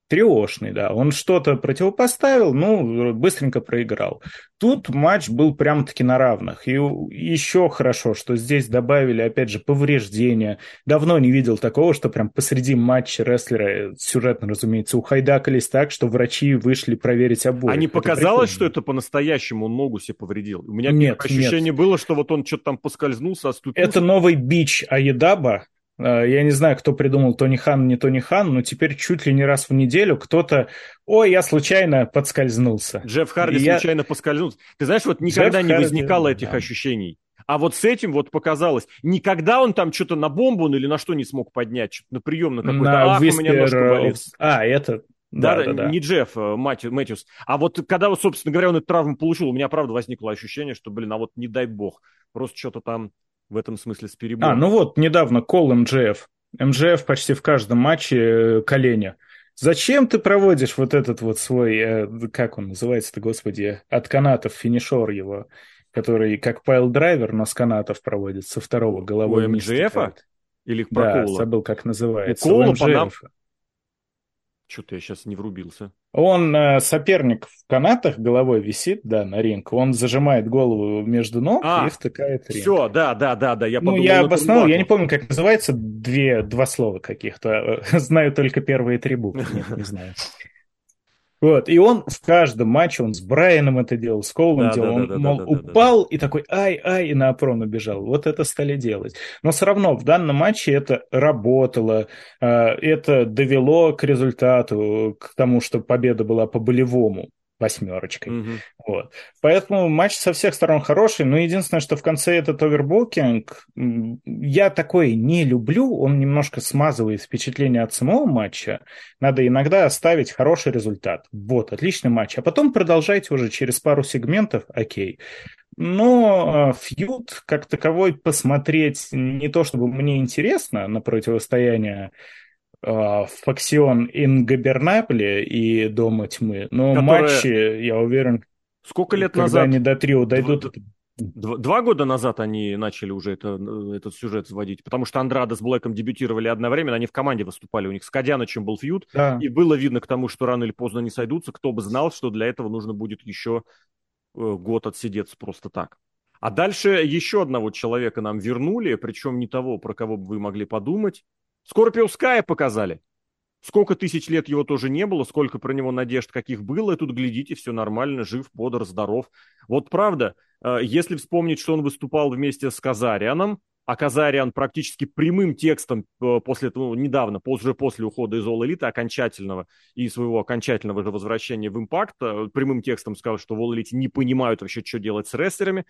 Триошный, да. Он что-то противопоставил, ну, быстренько проиграл. Тут матч был прям-таки на равных. И еще хорошо, что здесь добавили, опять же, повреждения. Давно не видел такого, что прям посреди матча рестлера, сюжетно, разумеется, ухайдакались так, что врачи вышли проверить обоих. А не показалось, что это по-настоящему он ногу себе повредил? У меня нет, ощущение нет. было, что вот он что-то там поскользнулся, оступился. Это новый бич Аедаба, Э, я не знаю, кто придумал Тони Хан, не Тони Хан, но теперь чуть ли не раз в неделю кто-то, ой, я случайно подскользнулся. Джефф Харди и случайно я... поскользнулся. Ты знаешь, вот никогда Джефф не Харди, возникало этих да. ощущений. А вот с этим вот показалось, никогда он там что-то на бомбу или на что не смог поднять, что-то на прием на какой-то, на ах, Виспер... у меня ножка болит. А, это, да, да, да, да, не Джефф э, Мэтью, Мэтьюс. А вот когда, собственно говоря, он эту травму получил, у меня, правда, возникло ощущение, что, блин, а вот не дай бог, просто что-то там в этом смысле с перебором. А, ну вот, недавно кол МЖФ. МЖФ почти в каждом матче э, коленя. Зачем ты проводишь вот этот вот свой, э, как он называется-то, господи, от канатов финишор его, который как пайл-драйвер, но с канатов проводит, со второго головой. У МЖФа? Или про Да, Коула? забыл, как называется. У Коула, по, что-то я сейчас не врубился. Он э, соперник в канатах, головой висит, да, на ринг. Он зажимает голову между ног а, и втыкает ринг. Все, да, да, да, да. Я ну, я обосновал, я не помню, как называется, две, два слова каких-то. Знаю только первые три буквы, нет, не знаю. Вот, и он в каждом матче, он с Брайаном это делал, с Коулом да, делал, да, он, да, мол, да, упал да. и такой ай-ай, и на опрон убежал. Вот это стали делать. Но все равно в данном матче это работало, а, это довело к результату, к тому, что победа была по-болевому восьмерочкой. Угу. Вот. Поэтому матч со всех сторон хороший, но единственное, что в конце этот овербукинг, я такой не люблю, он немножко смазывает впечатление от самого матча. Надо иногда оставить хороший результат. Вот, отличный матч. А потом продолжайте уже через пару сегментов, окей. Но а, фьюд как таковой посмотреть не то, чтобы мне интересно на противостояние Факсион Ингабернабле и Дома Тьмы. Но Которая... матчи, я уверен, Сколько лет когда назад? они до трио дойдут... Два, два года назад они начали уже это, этот сюжет сводить, потому что Андрада с Блэком дебютировали одновременно, они в команде выступали, у них с Кадянычем был фьюд, да. и было видно к тому, что рано или поздно они сойдутся, кто бы знал, что для этого нужно будет еще э, год отсидеться просто так. А дальше еще одного человека нам вернули, причем не того, про кого бы вы могли подумать, Скорпио Ская показали. Сколько тысяч лет его тоже не было, сколько про него надежд каких было, и тут глядите, все нормально, жив, бодр, здоров. Вот правда, э, если вспомнить, что он выступал вместе с Казарианом, а Казариан практически прямым текстом э, после этого, ну, недавно, уже после ухода из All Elite окончательного и своего окончательного же возвращения в Impact, э, прямым текстом сказал, что в All Elite не понимают вообще, что делать с рестлерами.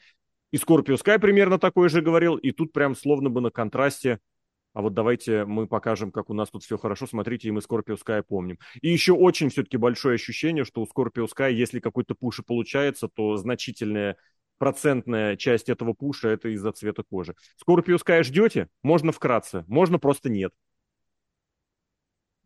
И Scorpio Sky примерно такое же говорил, и тут прям словно бы на контрасте а вот давайте мы покажем, как у нас тут все хорошо, смотрите, и мы Scorpio Sky помним. И еще очень все-таки большое ощущение, что у Scorpio Sky, если какой-то пуш и получается, то значительная процентная часть этого пуша это из-за цвета кожи. Scorpio Sky ждете? Можно вкратце, можно просто нет.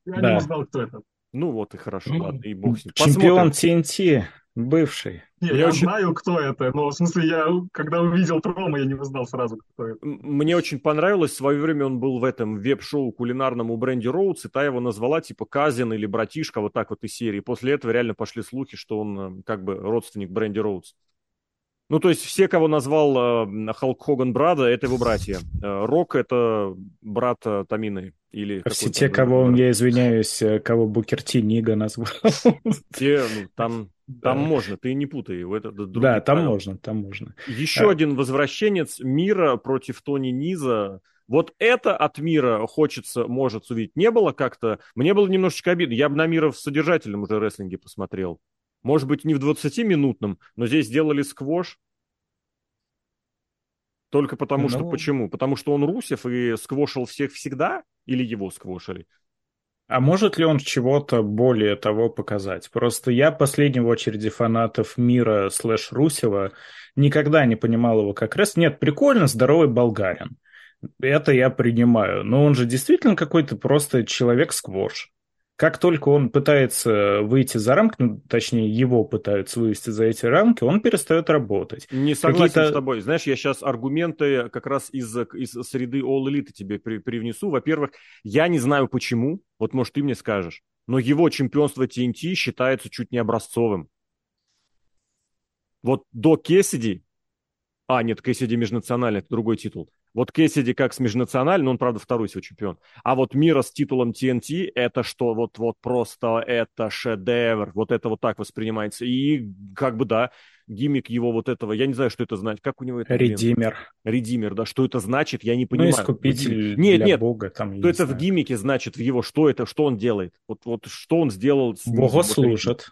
Я да. не узнал, кто это. Ну вот и хорошо, ладно, и бог с ним. Чемпион TNT. Бывший. Не, я, я очень... знаю, кто это, но в смысле, я когда увидел промо, я не узнал сразу, кто это. Мне очень понравилось, в свое время он был в этом веб-шоу кулинарном у Бренди Роудс, и та его назвала типа Казин или братишка, вот так вот из серии. После этого реально пошли слухи, что он э, как бы родственник Бренди Роудс. Ну, то есть все, кого назвал э, Халк Хоган брата, это его братья. Э, Рок — это брат э, Тамины. Или все те, кого, брат. я извиняюсь, э, кого Букер Ти Нига назвал. Те, ну, там там да. можно, ты не путай его. Это да, там правила. можно, там можно. Еще а... один возвращенец мира против Тони Низа. Вот это от мира хочется, может увидеть. Не было как-то... Мне было немножечко обидно. Я бы на мира в содержательном уже рестлинге посмотрел. Может быть, не в 20-минутном, но здесь сделали сквош. Только потому, ну... что... Почему? Потому что он Русев и сквошил всех всегда? Или его сквошили? А может ли он чего-то более того показать? Просто я, последний в очереди фанатов мира слэш Русева, никогда не понимал его как раз. Нет, прикольно, здоровый болгарин. Это я принимаю. Но он же действительно какой-то просто человек-сквош. Как только он пытается выйти за рамки, ну, точнее, его пытаются вывести за эти рамки, он перестает работать. Не согласен с тобой. Знаешь, я сейчас аргументы как раз из, из среды All Elite тебе при, привнесу. Во-первых, я не знаю почему, вот может ты мне скажешь, но его чемпионство TNT считается чуть не образцовым. Вот до Кессиди, а, нет, Кессиди межнациональный, это другой титул. Вот Кессиди как с межнациональным, он, правда, второй всего чемпион. А вот Мира с титулом TNT, это что, вот, вот просто это шедевр. Вот это вот так воспринимается. И как бы, да, гиммик его вот этого, я не знаю, что это значит. Как у него это? Редимер. Редимер, да, что это значит, я не понимаю. Ну, искупитель нет, для нет, Бога. Там, что это знаю. в гиммике значит, в его, что это, что он делает? Вот, вот что он сделал? С Богу служит.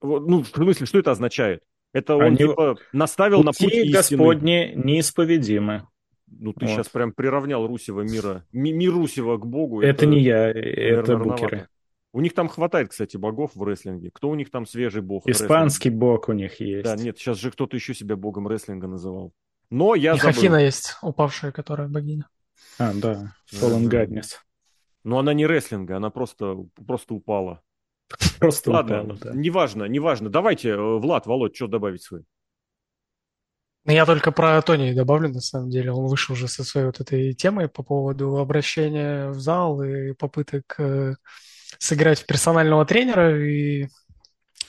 Вот, ну, в смысле, что это означает? Это он, Они... типа, наставил Пути на путь Господни неисповедимы. Ну, ты вот. сейчас прям приравнял Русева мира, ми, мир Русева к богу. Это, это не я, это букеры. У них там хватает, кстати, богов в рестлинге. Кто у них там свежий бог? Испанский бог у них есть. Да, нет, сейчас же кто-то еще себя богом рестлинга называл. Но я И забыл. Хафина есть, упавшая, которая богиня. А, да, Fallen Godness. Но она не рестлинга, она просто, просто упала. Просто Ладно, упала, да. неважно, неважно. Давайте, э, Влад, Володь, что добавить свой? Ну, я только про Тони добавлю, на самом деле. Он вышел уже со своей вот этой темой по поводу обращения в зал и попыток э, сыграть в персонального тренера и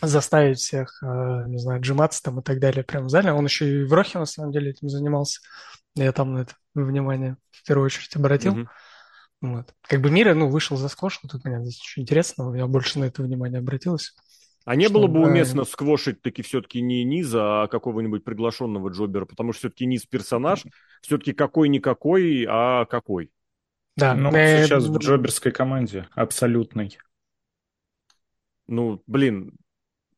заставить всех, э, не знаю, джиматься там и так далее прямо в зале. Он еще и в Рохе, на самом деле, этим занимался. Я там на это внимание в первую очередь обратил. Mm-hmm. Вот. Как бы Мира, ну, вышел за сквош, вот тут меня здесь очень интересно, я больше на это внимание обратилась. А не было бы уместно сквошить таки все-таки не Низа, а какого-нибудь приглашенного Джобера, потому что все-таки Низ персонаж, все-таки какой-никакой, а какой. Да, ну, э, сейчас в Джоберской команде, абсолютной. Ну, блин,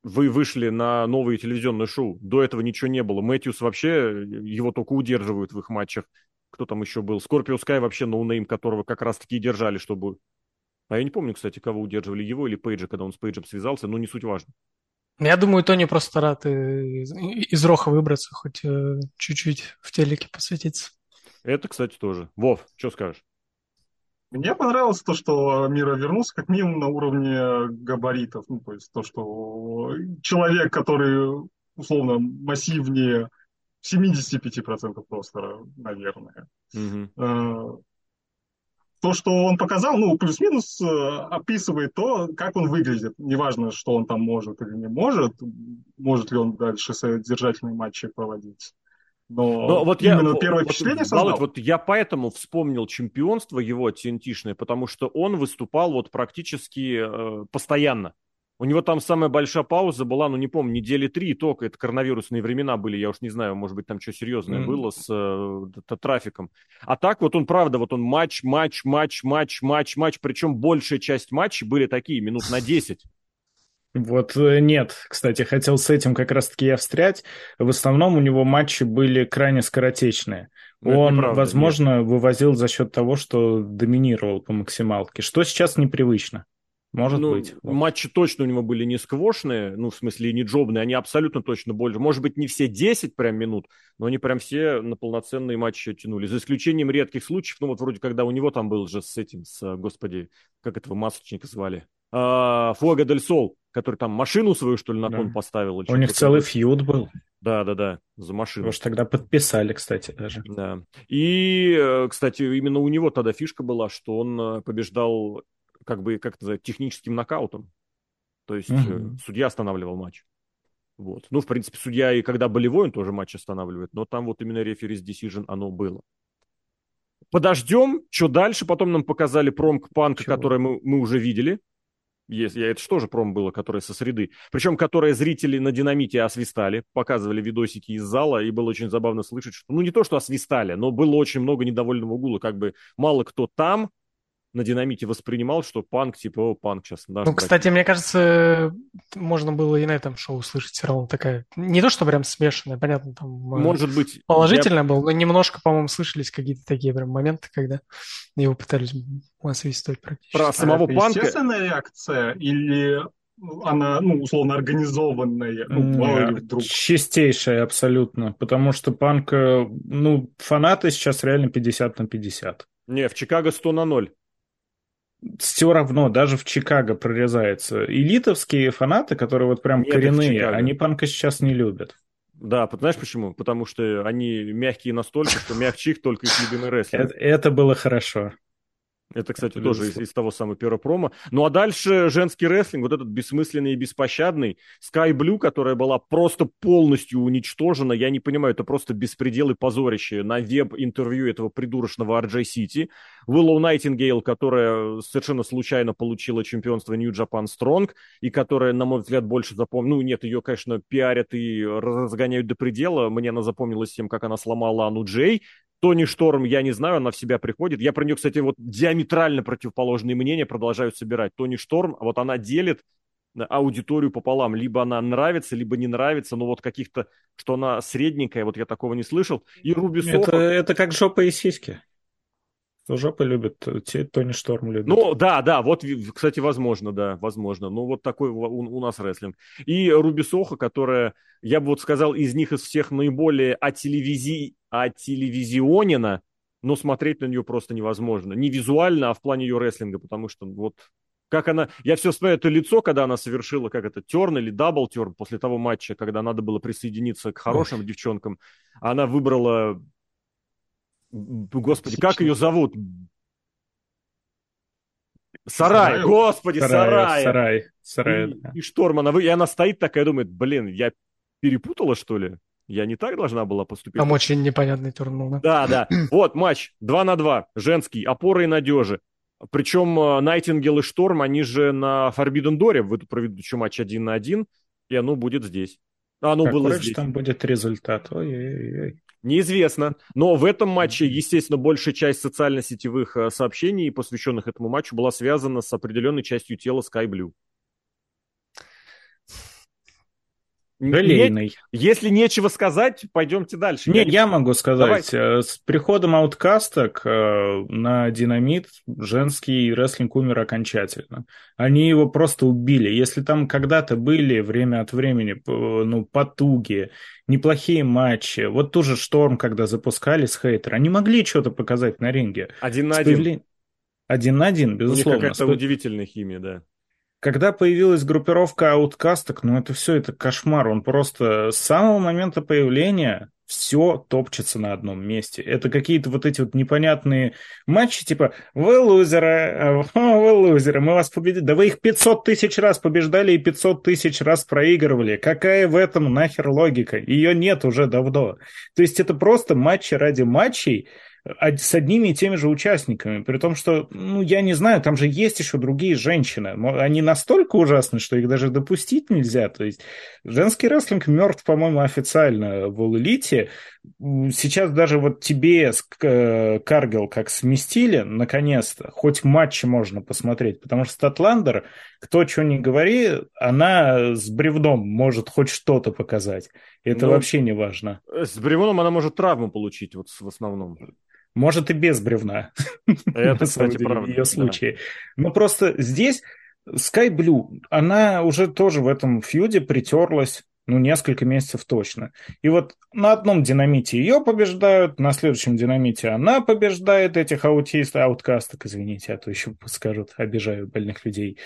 вы вышли на новое телевизионное шоу, до этого ничего не было. Мэтьюс вообще, его только удерживают в их матчах. Кто там еще был? Скорпио Скай вообще no-name, которого как раз-таки держали, чтобы а я не помню, кстати, кого удерживали, его или Пейджа, когда он с Пейджем связался, но не суть важно. Я думаю, Тони просто рад из, из ROH а выбраться, хоть э, чуть-чуть в телеке посвятиться. Это, кстати, тоже. Вов, что скажешь? Мне понравилось то, что Мира вернулся как минимум на уровне габаритов. Ну, то есть то, что человек, который условно массивнее 75% просто, наверное. Угу то, что он показал, ну, плюс-минус э, описывает то, как он выглядит. Неважно, что он там может или не может, может ли он дальше содержательные матчи проводить. Но, Но вот я, первое вот, впечатление создал. Володь, вот я поэтому вспомнил чемпионство его TNT-шное, потому что он выступал вот практически э, постоянно. У него там самая большая пауза была, ну не помню, недели три только. Это коронавирусные времена были, я уж не знаю, может быть, там что серьезное mm-hmm. было с э, трафиком. А так вот он, правда, вот он матч, матч, матч, матч, матч, матч. Причем большая часть матчей были такие, минут на 10. Вот э, нет, кстати, хотел с этим как раз-таки я встрять. В основном у него матчи были крайне скоротечные. Но Он, неправда, возможно, нет. вывозил за счет того, что доминировал по максималке, что сейчас непривычно. Может ну, быть. Матчи точно у него были не сквошные, ну, в смысле, не джобные, они абсолютно точно больше. Может быть, не все 10 прям минут, но они прям все на полноценные матчи тянули. За исключением редких случаев, ну, вот вроде когда у него там был же с этим, с, господи, как этого масочника звали? А, Дель Сол, который там машину свою, что ли, на кон да. поставил. У них целый фьюд был. Да, да, да, за машину. Потому что тогда подписали, кстати, даже. Да. И, э, кстати, именно у него тогда фишка была, что он э, побеждал как бы, как это называется, техническим нокаутом. То есть угу. судья останавливал матч. Вот. Ну, в принципе, судья и когда болевой, он тоже матч останавливает, но там вот именно реферис decision оно было. Подождем, что дальше. Потом нам показали промк панка, который мы, мы уже видели. Есть, я, это что же пром было, которое со среды. Причем, которое зрители на динамите освистали, показывали видосики из зала, и было очень забавно слышать, что, ну, не то, что освистали, но было очень много недовольного гула, как бы мало кто там, на динамите воспринимал, что панк, типа, о, панк сейчас. Ну, брать. кстати, мне кажется, можно было и на этом шоу услышать все равно такая... Не то, что прям смешанная, понятно, там... Э, Может быть... Положительно я... был, но немножко, по-моему, слышались какие-то такие прям моменты, когда его пытались освистывать практически. Про самого а панка... естественная реакция или она, ну, условно, организованная, ну, вдруг. Чистейшая абсолютно, потому что панк, э, ну, фанаты сейчас реально 50 на 50. Не, в Чикаго 100 на 0 все равно даже в Чикаго прорезается. Элитовские фанаты, которые вот прям Нет, коренные, они панка сейчас не любят. Да, знаешь почему? Потому что они мягкие настолько, что мягче их только их любимый рестлинг. Это было хорошо. Это, кстати, это тоже из, из того самого первого промо. Ну а дальше женский рестлинг, вот этот бессмысленный и беспощадный. Sky Blue, которая была просто полностью уничтожена. Я не понимаю, это просто беспредел и позорище на веб-интервью этого придурочного RJ City. Willow Nightingale, которая совершенно случайно получила чемпионство New Japan Strong, и которая, на мой взгляд, больше запомнила... Ну нет, ее, конечно, пиарят и разгоняют до предела. Мне она запомнилась тем, как она сломала Ану Джей, Тони Шторм, я не знаю, она в себя приходит. Я про нее, кстати, вот диаметрально противоположные мнения продолжают собирать. Тони Шторм, вот она делит аудиторию пополам. Либо она нравится, либо не нравится, но вот каких-то, что она средненькая, вот я такого не слышал. И Руби Это, это как жопа и сиськи. Кто жопы любит, те Тони Шторм любит. Ну, да, да, вот, кстати, возможно, да, возможно. Ну, вот такой у, у нас рестлинг. И Руби Соха, которая, я бы вот сказал, из них из всех наиболее ателевизи... ателевизионена, но смотреть на нее просто невозможно. Не визуально, а в плане ее рестлинга, потому что вот как она... Я все вспоминаю это лицо, когда она совершила, как это, turn или double turn после того матча, когда надо было присоединиться к хорошим девчонкам. Она выбрала Господи, как ее зовут? Сарай, Сарай, господи, Сарай. Сарай, Сарай. И, да. и Шторм, она, и она стоит такая, думает, блин, я перепутала, что ли? Я не так должна была поступить. Там очень непонятный турнул, да? Да, да. Вот матч 2 на 2, женский, опоры и надежи. Причем Найтингел и Шторм, они же на Forbidden Door проведут еще матч 1 на 1, и оно будет здесь. А оно Какой было здесь. там будет результат? Ой-ой-ой. Неизвестно. Но в этом матче, естественно, большая часть социально-сетевых э, сообщений, посвященных этому матчу, была связана с определенной частью тела Sky Blue. Галейный. Если нечего сказать, пойдемте дальше. Не, я, я могу сказать. Давай. Э, с приходом ауткасток э, на динамит женский рестлинг умер окончательно. Они его просто убили. Если там когда-то были время от времени ну, потуги, неплохие матчи, вот ту же Шторм, когда запускали с хейтера, они могли что-то показать на ринге. Один на один. Появлен... Один на один, безусловно. У них какая-то удивительная химия, да. Когда появилась группировка ауткасток, ну это все, это кошмар. Он просто с самого момента появления все топчется на одном месте. Это какие-то вот эти вот непонятные матчи, типа «Вы лузеры, вы лузеры, мы вас победили». Да вы их 500 тысяч раз побеждали и 500 тысяч раз проигрывали. Какая в этом нахер логика? Ее нет уже давно. То есть это просто матчи ради матчей, с одними и теми же участниками, при том, что, ну, я не знаю, там же есть еще другие женщины. Они настолько ужасны, что их даже допустить нельзя. То есть женский рестлинг мертв, по-моему, официально в Элите. Сейчас даже вот тебе с Каргел как сместили, наконец-то, хоть матчи можно посмотреть, потому что Статландер, кто что ни говори, она с бревном может хоть что-то показать. Это ну, вообще не важно. С бревном она может травму получить вот в основном. Может и без бревна. Это, кстати, правда. В ее случае. Но просто здесь Sky Blue, она уже тоже в этом фьюде притерлась ну, несколько месяцев точно. И вот на одном динамите ее побеждают, на следующем динамите она побеждает этих аутистов, ауткасток, извините, а то еще скажут, обижаю больных людей.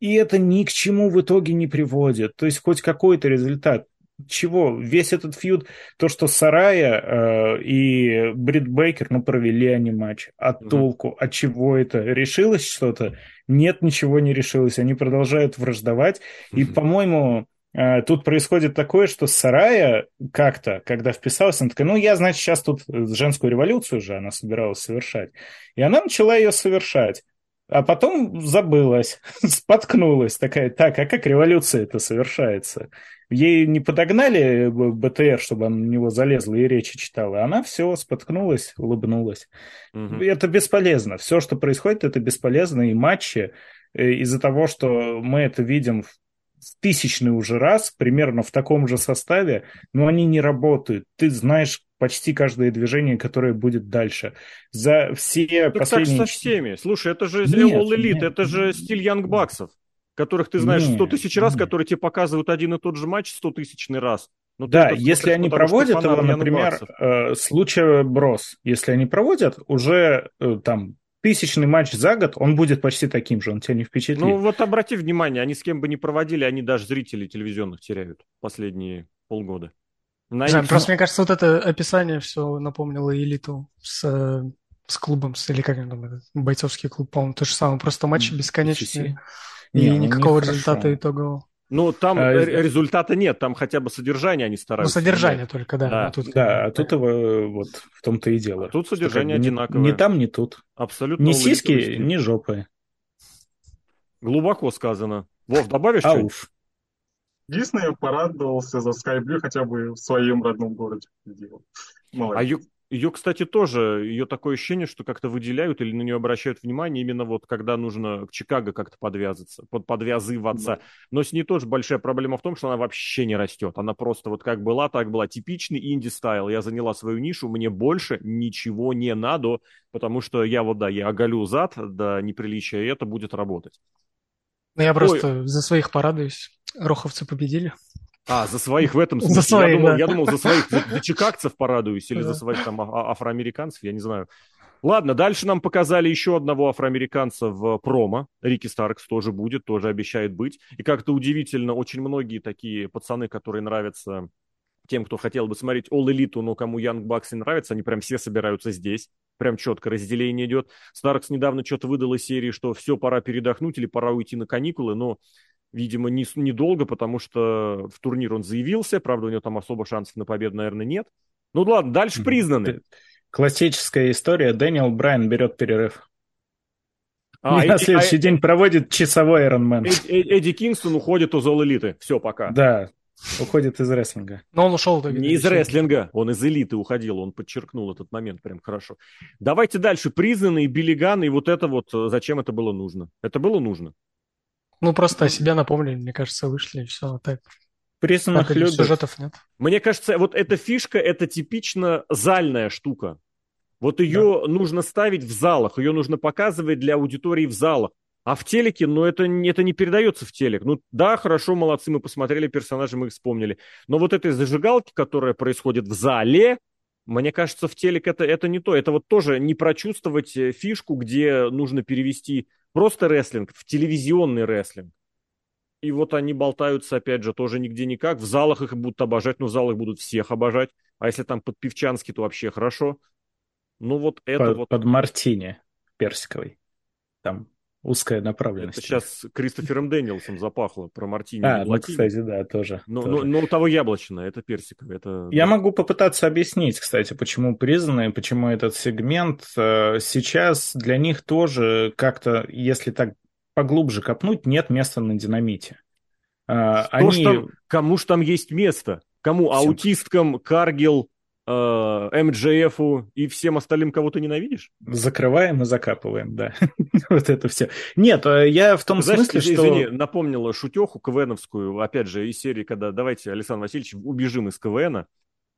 И это ни к чему в итоге не приводит. То есть хоть какой-то результат чего? Весь этот фьюд, то, что Сарая э, и Брит Бейкер, ну, провели они матч. А mm-hmm. толку? От чего это? Решилось что-то? Нет, ничего не решилось. Они продолжают враждовать. Mm-hmm. И, по-моему, тут происходит такое, что Сарая как-то, когда вписалась, она такая, ну, я, значит, сейчас тут женскую революцию же она собиралась совершать. И она начала ее совершать. А потом забылась, споткнулась, такая, так, а как революция это совершается? Ей не подогнали БТР, чтобы она на него залезла и речи читала. Она все споткнулась, улыбнулась. Угу. Это бесполезно. Все, что происходит, это бесполезно. И матчи э, из-за того, что мы это видим в тысячный уже раз, примерно в таком же составе, но они не работают. Ты знаешь почти каждое движение, которое будет дальше. За все так последние... Так со всеми. Слушай, это же нет, All Elite, нет. это же стиль Янг Баксов которых ты знаешь сто тысяч раз, нет. которые тебе показывают один и тот же матч сто тысячный раз. Но ну, да, если они проводят его, например, э, случай Брос, если они проводят, уже э, там тысячный матч за год, он будет почти таким же, он тебя не впечатлит. Ну вот обрати внимание, они с кем бы ни проводили, они даже зрителей телевизионных теряют последние полгода. На Знаю, их... Просто мне кажется, вот это описание все напомнило элиту с, с клубом, с, или как там, бойцовский клуб, по-моему, то же самое, просто матчи бесконечные. И не, ну, никакого результата итогового. Ну, там а, результата нет, там хотя бы содержание они стараются. Ну, содержание нет. только, да. Да, а тут, да, а тут его вот в том-то и дело. А тут содержание что, одинаковое. Ни, ни там, ни тут. Абсолютно. Ни сиськи, ни жопы. Глубоко сказано. Вов, добавишь Ауф. Дисней порадовался за Skyblue хотя бы в своем родном городе. Молодец. А, ю, ее, кстати, тоже, ее такое ощущение, что как-то выделяют или на нее обращают внимание именно вот когда нужно к Чикаго как-то подвязаться, под, подвязываться. Да. Но с ней тоже большая проблема в том, что она вообще не растет. Она просто вот как была, так была. Типичный инди-стайл. Я заняла свою нишу, мне больше ничего не надо, потому что я вот, да, я оголю зад до неприличия, и это будет работать. Ну, я просто Ой. за своих порадуюсь. Роховцы победили. А, за своих в этом смысле. За своих, я, думал, да. я думал, за своих, за, за чикагцев порадуюсь или да. за своих там а, а, афроамериканцев, я не знаю. Ладно, дальше нам показали еще одного афроамериканца в промо. Рики Старкс тоже будет, тоже обещает быть. И как-то удивительно, очень многие такие пацаны, которые нравятся тем, кто хотел бы смотреть All Elite, но кому Young Bucks не нравится, они прям все собираются здесь. Прям четко разделение идет. Старкс недавно что-то выдал из серии, что все, пора передохнуть или пора уйти на каникулы, но видимо, не, недолго, потому что в турнир он заявился, правда, у него там особо шансов на победу, наверное, нет. Ну ладно, дальше признаны. Классическая история. Дэниел Брайан берет перерыв. А, на Эдди, следующий а, день проводит часовой Ironman. Эд, Эд, Эдди Кингстон уходит из All Elite. Все, пока. Да, уходит из рестлинга. Но он ушел. Не из рестлинга, он из элиты уходил, он подчеркнул этот момент прям хорошо. Давайте дальше. Признанные билиганы и вот это вот, зачем это было нужно? Это было нужно. Ну, просто о себе напомнили, мне кажется, вышли, и все, а так. Признанных любят. Сюжетов нет. Мне кажется, вот эта фишка, это типично зальная штука. Вот ее да. нужно ставить в залах, ее нужно показывать для аудитории в залах. А в телеке, ну, это, это не передается в телек. Ну, да, хорошо, молодцы, мы посмотрели персонажей, мы их вспомнили. Но вот этой зажигалки, которая происходит в зале, мне кажется, в телек это, это не то. Это вот тоже не прочувствовать э, фишку, где нужно перевести просто рестлинг в телевизионный рестлинг. И вот они болтаются, опять же, тоже нигде никак. В залах их будут обожать, но в залах будут всех обожать. А если там под Певчанский, то вообще хорошо. Ну вот это под, вот... Под Мартини персиковый. Там узкая направленность. Это сейчас Кристофером Дэниелсом запахло про Мартини. А, ну, кстати, да, тоже. Но, тоже. но, но у того яблочное, это персиковое. Это... Я могу попытаться объяснить, кстати, почему признаны, почему этот сегмент э, сейчас для них тоже как-то, если так поглубже копнуть, нет места на динамите. А, Они... Ж там, кому ж там есть место? Кому? Всем. Аутисткам, Каргил, э, МДЖФу и всем остальным, кого ты ненавидишь? Закрываем и закапываем, да. вот это все. Нет, э, я в том Знаешь, смысле, что... Извини, напомнила шутеху КВНовскую, опять же, из серии, когда давайте, Александр Васильевич, убежим из КВНа,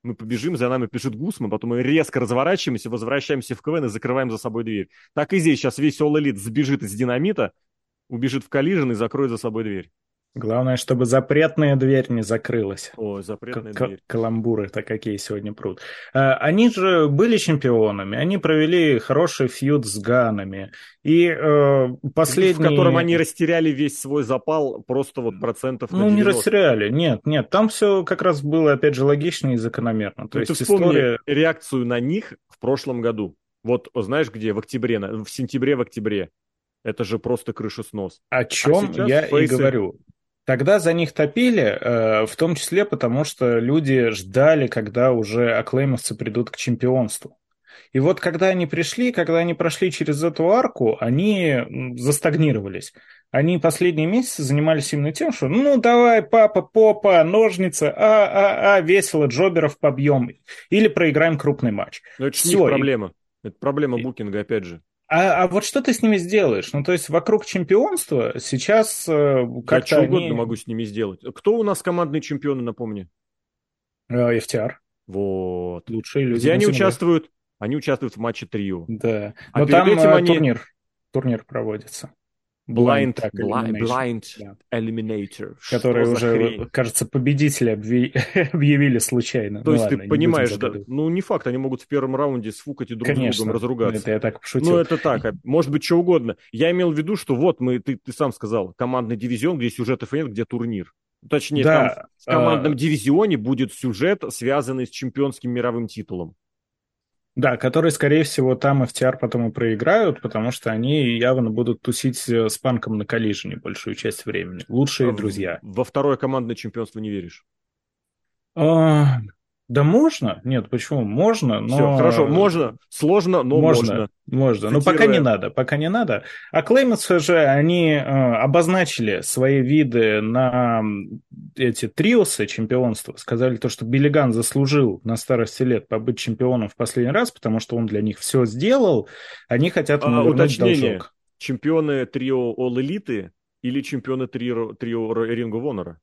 мы побежим, за нами пишет потом мы резко разворачиваемся, возвращаемся в КВН и закрываем за собой дверь. Так и здесь сейчас весь All Elite сбежит из динамита, убежит в коллижен и закроет за собой дверь. Главное, чтобы запретная дверь не закрылась. О, запретная К- дверь. Каламбуры-то какие сегодня прут. А, они же были чемпионами, они провели хороший фьюд с Ганами. И э, последний... В котором они растеряли весь свой запал просто вот процентов Ну, не растеряли, нет, нет. Там все как раз было, опять же, логично и закономерно. То ну, есть ты история... реакцию на них в прошлом году. Вот знаешь где? В октябре, в сентябре, в октябре. Это же просто крышеснос. О чем а я фейсы... и говорю. Тогда за них топили, э, в том числе потому, что люди ждали, когда уже аклеймовцы придут к чемпионству. И вот когда они пришли, когда они прошли через эту арку, они застагнировались. Они последние месяцы занимались именно тем, что ну давай, папа, попа, ножницы, а, а, а, весело, джоберов побьем. Или проиграем крупный матч. Но это Все. не проблема. Это проблема букинга, опять же. А, а вот что ты с ними сделаешь? Ну, то есть вокруг чемпионства сейчас э, как-то Я что угодно могу с ними сделать. Кто у нас командные чемпионы, напомни? Э, FTR. Вот. Лучшие люди. Где они земле. участвуют? Они участвуют в матче трио. Да. А Но там этим э, они... турнир, турнир проводится. Blind, blind, blind, blind yeah. Eliminator. Который уже, хрень? кажется, победителя объявили случайно. То ну, есть ладно, ты понимаешь, да, ну не факт, они могут в первом раунде сфукать и друг Конечно, с другом разругаться. это я так пошутил. Ну это так, а может быть что угодно. Я имел в виду, что вот мы, ты, ты сам сказал, командный дивизион, где сюжетов нет, где турнир. Точнее, да, там в командном а... дивизионе будет сюжет, связанный с чемпионским мировым титулом. Да, которые, скорее всего, там FTR потом и проиграют, потому что они явно будут тусить э, с панком на коллижене большую часть времени. Лучшие а друзья. Во второе командное чемпионство не веришь? А, да можно? Нет, почему? Можно, но... Все, хорошо, можно. Сложно, но можно. Можно, можно. но пока не надо, пока не надо. А Клеймутсы же, они э, обозначили свои виды на эти триосы чемпионства. Сказали то, что Биллиган заслужил на старости лет побыть чемпионом в последний раз, потому что он для них все сделал. Они хотят ему а, уточнение. должок. Чемпионы трио All Elite или чемпионы трио, трио Ring of Honor?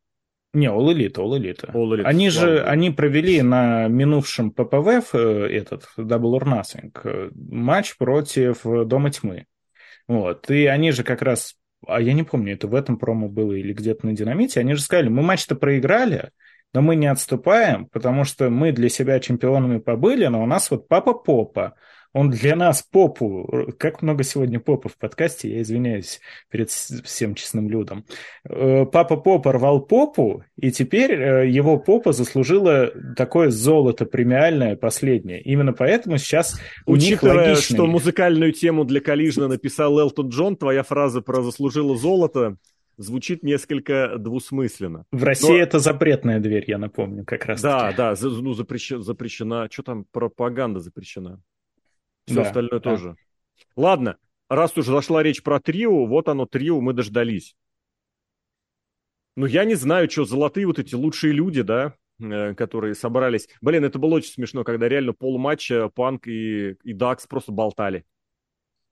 Не, All Elite, All Elite. All Elite они же, они провели на минувшем ППВ э, этот Double or Nothing э, матч против Дома Тьмы. Вот, и они же как раз, а я не помню, это в этом промо было или где-то на Динамите, они же сказали, мы матч-то проиграли, но мы не отступаем, потому что мы для себя чемпионами побыли, но у нас вот папа Попа, он для нас попу, как много сегодня попа в подкасте, я извиняюсь перед всем честным людом. Э, папа Попа рвал попу, и теперь э, его попа заслужила такое золото премиальное последнее. Именно поэтому сейчас у Учитывая, них логичный... что музыкальную тему для Калижна написал Элтон Джон, твоя фраза про «заслужила золото» звучит несколько двусмысленно. В России Но... это запретная дверь, я напомню, как раз. Да, да, ну, запрещена, запрещена. Что там, пропаганда запрещена. Все да, остальное да. тоже. Ладно, раз уже зашла речь про трио, вот оно, трио, мы дождались. Ну, я не знаю, что золотые вот эти лучшие люди, да, э, которые собрались. Блин, это было очень смешно, когда реально полматча Панк и, и Дакс просто болтали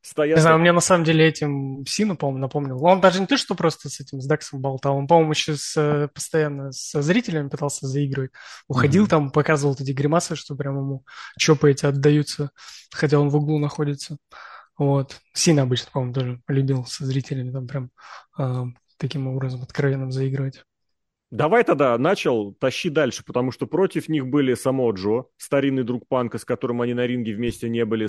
стоят... Не знаю, мне на самом деле этим Сину, по-моему, напомнил. Он даже не то, что просто с этим, с Дексом болтал, он, по-моему, еще с, э, постоянно со зрителями пытался заигрывать. Уходил mm-hmm. там, показывал эти гримасы, что прям ему чопы эти отдаются, хотя он в углу находится. Вот. Сина обычно, по-моему, тоже любил со зрителями там прям э, таким образом откровенным заигрывать. Давай тогда начал, тащи дальше, потому что против них были само Джо, старинный друг Панка, с которым они на ринге вместе не были,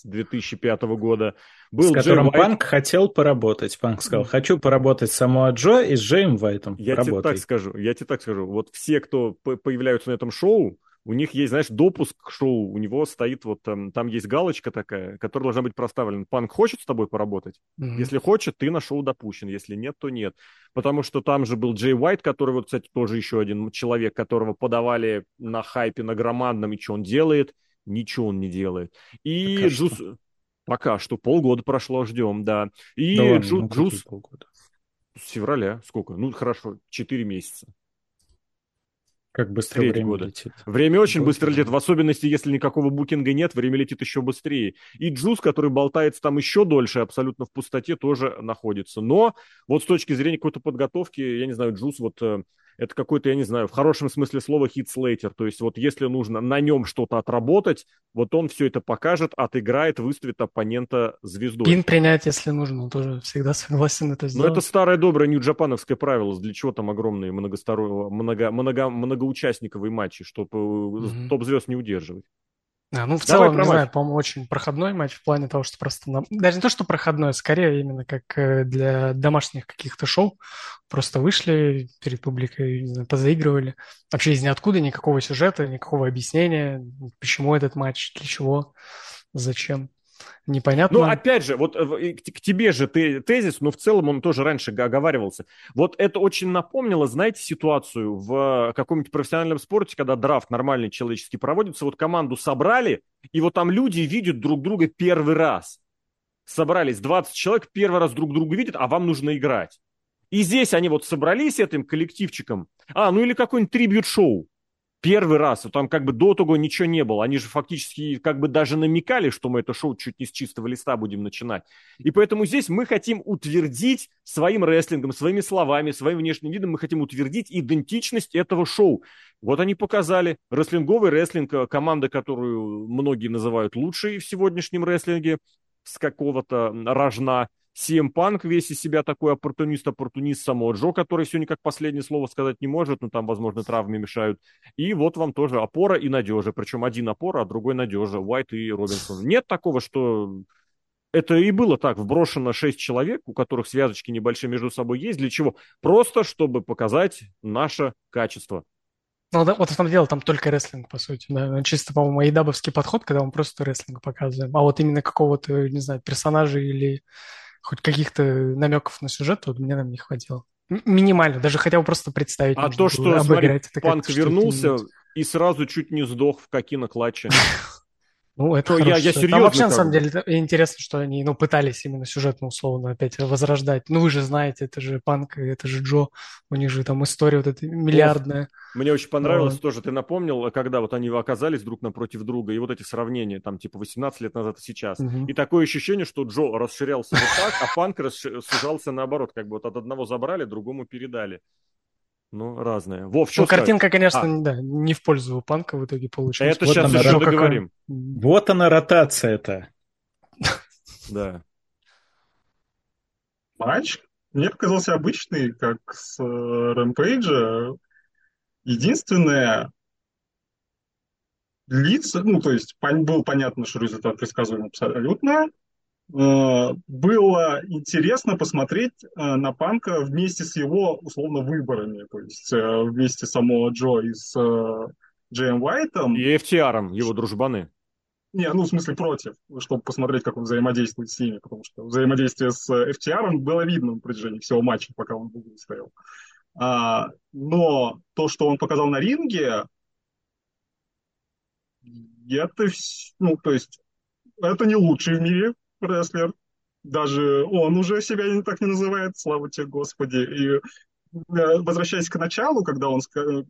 с с 2005 года. Был с которым Джей Панк хотел поработать. Панк сказал, хочу поработать с Самуа Джо и с Джейм Вайтом. Я Работай. тебе так скажу, я тебе так скажу. Вот все, кто появляются на этом шоу, у них есть, знаешь, допуск к шоу, у него стоит вот там, там есть галочка такая, которая должна быть проставлена. Панк хочет с тобой поработать? Mm-hmm. Если хочет, ты на шоу допущен, если нет, то нет. Потому что там же был Джей Уайт, который вот, кстати, тоже еще один человек, которого подавали на хайпе, на громадном, и что он делает? Ничего он не делает. И Пока Джус... Что? Пока что. Полгода прошло, ждем, да. И да ладно, Джу... ну, Джус... Полгода? С февраля. Сколько? Ну, хорошо, 4 месяца. Как быстро время года. летит. Время очень быстро летит, в особенности, если никакого букинга нет, время летит еще быстрее. И Джуз, который болтается там еще дольше, абсолютно в пустоте, тоже находится. Но вот с точки зрения какой-то подготовки, я не знаю, Джуз вот э, это какой-то, я не знаю, в хорошем смысле слова хит-слейтер. То есть вот если нужно на нем что-то отработать, вот он все это покажет, отыграет, выставит оппонента звездой. Пин принять, если нужно, он тоже всегда согласен это сделать. Но это старое доброе нью-джапановское правило. Для чего там огромные многосторонние, много, много, многоучастниковые матчи, чтобы mm-hmm. топ-звезд не удерживать. А, ну, в Давай целом, не знаю, по-моему, очень проходной матч в плане того, что просто... Нам... Даже не то, что проходной, скорее именно как э, для домашних каких-то шоу. Просто вышли перед публикой, знаю, позаигрывали. Вообще из ниоткуда никакого сюжета, никакого объяснения, почему этот матч, для чего, зачем непонятно. Ну, опять же, вот э, к тебе же тезис, но в целом он тоже раньше оговаривался. Вот это очень напомнило, знаете, ситуацию в каком-нибудь профессиональном спорте, когда драфт нормальный человеческий проводится, вот команду собрали, и вот там люди видят друг друга первый раз. Собрались 20 человек, первый раз друг друга видят, а вам нужно играть. И здесь они вот собрались этим коллективчиком. А, ну или какой-нибудь трибют-шоу первый раз, там как бы до того ничего не было. Они же фактически как бы даже намекали, что мы это шоу чуть не с чистого листа будем начинать. И поэтому здесь мы хотим утвердить своим рестлингом, своими словами, своим внешним видом, мы хотим утвердить идентичность этого шоу. Вот они показали. Рестлинговый рестлинг, э, команда, которую многие называют лучшей в сегодняшнем рестлинге, с какого-то рожна. CM Punk весь из себя такой оппортунист, оппортунист самого Джо, который сегодня как последнее слово сказать не может, но там, возможно, травмы мешают. И вот вам тоже опора и надежа. Причем один опора, а другой надежа. Уайт и Робинсон. Нет такого, что это и было так, вброшено шесть человек, у которых связочки небольшие между собой есть. Для чего? Просто, чтобы показать наше качество. Ну, да, вот в том дело, там только рестлинг, по сути, да. Чисто, по-моему, айдабовский подход, когда мы просто рестлинг показываем. А вот именно какого-то, не знаю, персонажа или хоть каких-то намеков на сюжет, вот мне нам не хватило. Минимально, даже хотя бы просто представить. А то, что, смотри, Панк вернулся и сразу чуть не сдох в Кокино клатче. Ну, это я, я серьезно. Там вообще, на самом деле, интересно, что они, ну, пытались именно сюжетно, условно, опять возрождать. Ну, вы же знаете, это же Панк, это же Джо, у них же там история вот эта миллиардная. Мне очень понравилось вот. тоже, ты напомнил, когда вот они оказались друг напротив друга, и вот эти сравнения, там, типа, 18 лет назад и сейчас. Угу. И такое ощущение, что Джо расширялся вот так, а Панк сужался наоборот, как бы вот от одного забрали, другому передали. Ну, разные. Вов, что Ну, картинка, конечно, а. да, не в пользу панка в итоге получилась. Это вот сейчас еще рот... договорим. Вот она ротация-то. Да. Матч мне показался обычный, как с Рэмпейджа. Единственное, лица, ну, то есть было понятно, что результат предсказуем абсолютно, было интересно посмотреть э, на Панка вместе с его, условно, выборами. То есть э, вместе самого Джо и с Джейм Уайтом. И FTR, его дружбаны. Не, ну, в смысле, против, чтобы посмотреть, как он взаимодействует с ними, потому что взаимодействие с FTR было видно на протяжении всего матча, пока он в углу стоял. А, но то, что он показал на ринге, это, ну, то есть, это не лучший в мире рестлер. Даже он уже себя так не называет, слава тебе, Господи. И э, возвращаясь к началу, когда, он,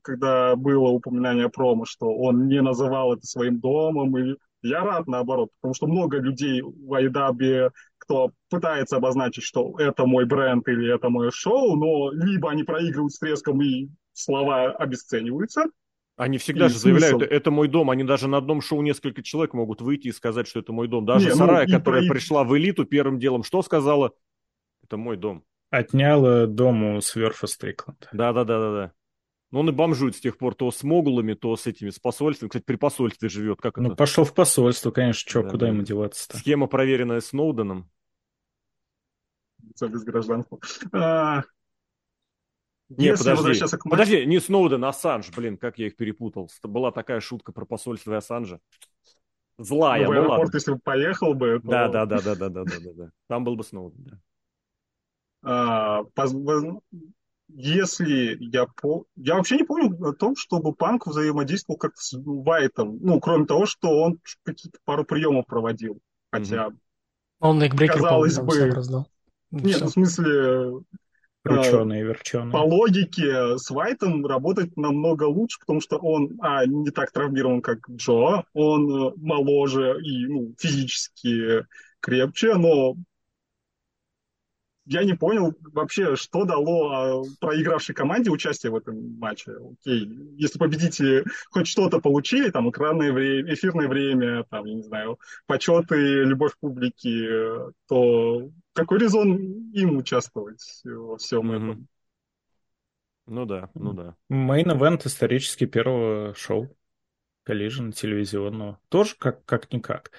когда было упоминание промо, что он не называл это своим домом, и я рад наоборот, потому что много людей в Айдабе, кто пытается обозначить, что это мой бренд или это мое шоу, но либо они проигрывают с треском и слова обесцениваются, они всегда и же заявляют, смысл? это мой дом. Они даже на одном шоу несколько человек могут выйти и сказать, что это мой дом. Даже Не, ну, Сарая, ну, которая про... пришла в элиту, первым делом что сказала? Это мой дом. Отняла дом у Сверфа Стрикленда. Да-да-да-да-да. Ну, он и бомжует с тех пор то с могулами, то с этими, с посольствами. Кстати, при посольстве живет. Как ну, это? пошел в посольство, конечно. Что, Да, куда да. ему деваться-то? Схема, проверенная Сноуденом. Лицо без гражданства. А, не, подожди, к... подожди, не Сноуден, Ассанж, блин, как я их перепутал. Была такая шутка про посольство и Ассанжа. Злая, ну, в ну аэропорт, ладно. если бы поехал бы... Да, то... да, да, да, да, да, да, да, да. Там был бы Сноуден, да. А, поз... Если я по... Я вообще не помню о том, чтобы Панк взаимодействовал как с Вайтом. Ну, кроме того, что он какие-то пару приемов проводил. Хотя... Mm-hmm. Он Казалось бы... Раздал. Нет, Все. Ну, в смысле, Крученые, верченые. по логике с Вайтом работать намного лучше, потому что он, а, не так травмирован, как Джо, он э, моложе и ну, физически крепче, но я не понял вообще, что дало а, проигравшей команде участие в этом матче. Окей, если победители хоть что-то получили, там экранное время, эфирное время, там, я не знаю, почеты, любовь публики, то какой резон им участвовать во всем Мгм. этом? Ну да, ну да. Main event исторически первого шоу Collision телевизионного. Тоже как- как-никак.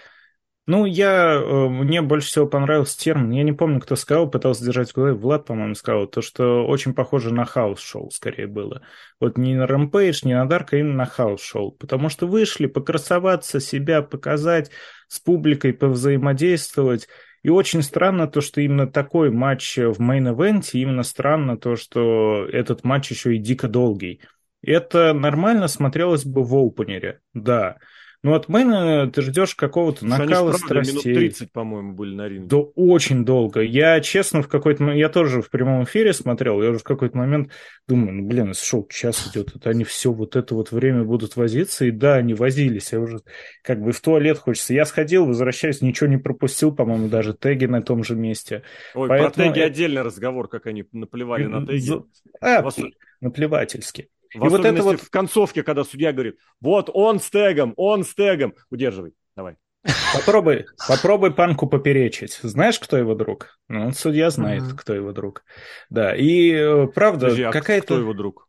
Ну, я, э, мне больше всего понравился термин, я не помню, кто сказал, пытался держать в голове, Влад, по-моему, сказал, то, что очень похоже на house show скорее было. Вот не на Rampage, не на Dark, а именно на house show. Потому что вышли покрасоваться, себя показать, с публикой повзаимодействовать. И очень странно то, что именно такой матч в main event е, именно странно то, что этот матч еще и дико долгий. Это нормально смотрелось бы в opener е, да. Но от main а ты ждешь какого-то они ж накала минут страстей. 30, по-моему, были на ринге. Да очень долго. Я, честно, в какой-то момент... Я тоже в прямом эфире смотрел, я уже в какой-то момент думаю, ну, блин, шоу час идет, это они все вот это вот время будут возиться. И да, они возились. Я уже как бы в туалет хочется. Я сходил, возвращаюсь, ничего не пропустил, по-моему, даже теги на том же месте. Ой, Поэтому про теги отдельный разговор, как они наплевали на теги. А, В ос- наплевательски. В И вот это вот- в концовке, когда судья говорит, вот он с тегом, он с тегом. Удерживай, давай. Попробуй, попробуй панку поперечить. Знаешь, кто его друг? Ну, судья знает, Мгм. кто его друг. Да, и э, правда, Подожди, а кто какая-то... его друг?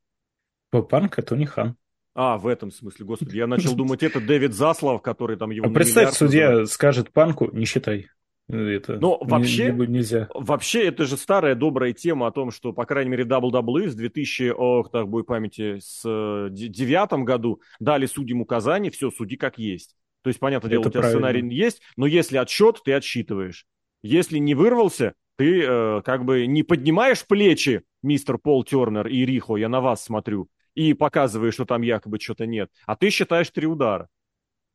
Панк это не хан. А, в этом смысле, господи. Я начал думать, это Дэвид Заслав, который там его А представь, судья называет. скажет панку, не считай. Это Но вообще- не- нельзя. Вообще, это же старая добрая тема о том, что, по крайней мере, WWE с 2000, ох, так будет памяти, с э, де- девятом году дали судьям указания, все, суди как есть. То есть, понятное дело, Это у тебя правильно. сценарий есть, но если отсчет, ты отсчитываешь. Если не вырвался, ты э, как бы не поднимаешь плечи, мистер Пол Тернер и Рихо, я на вас смотрю, и показываешь, что там якобы что-то нет, а ты считаешь три удара.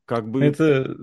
Как бы... Это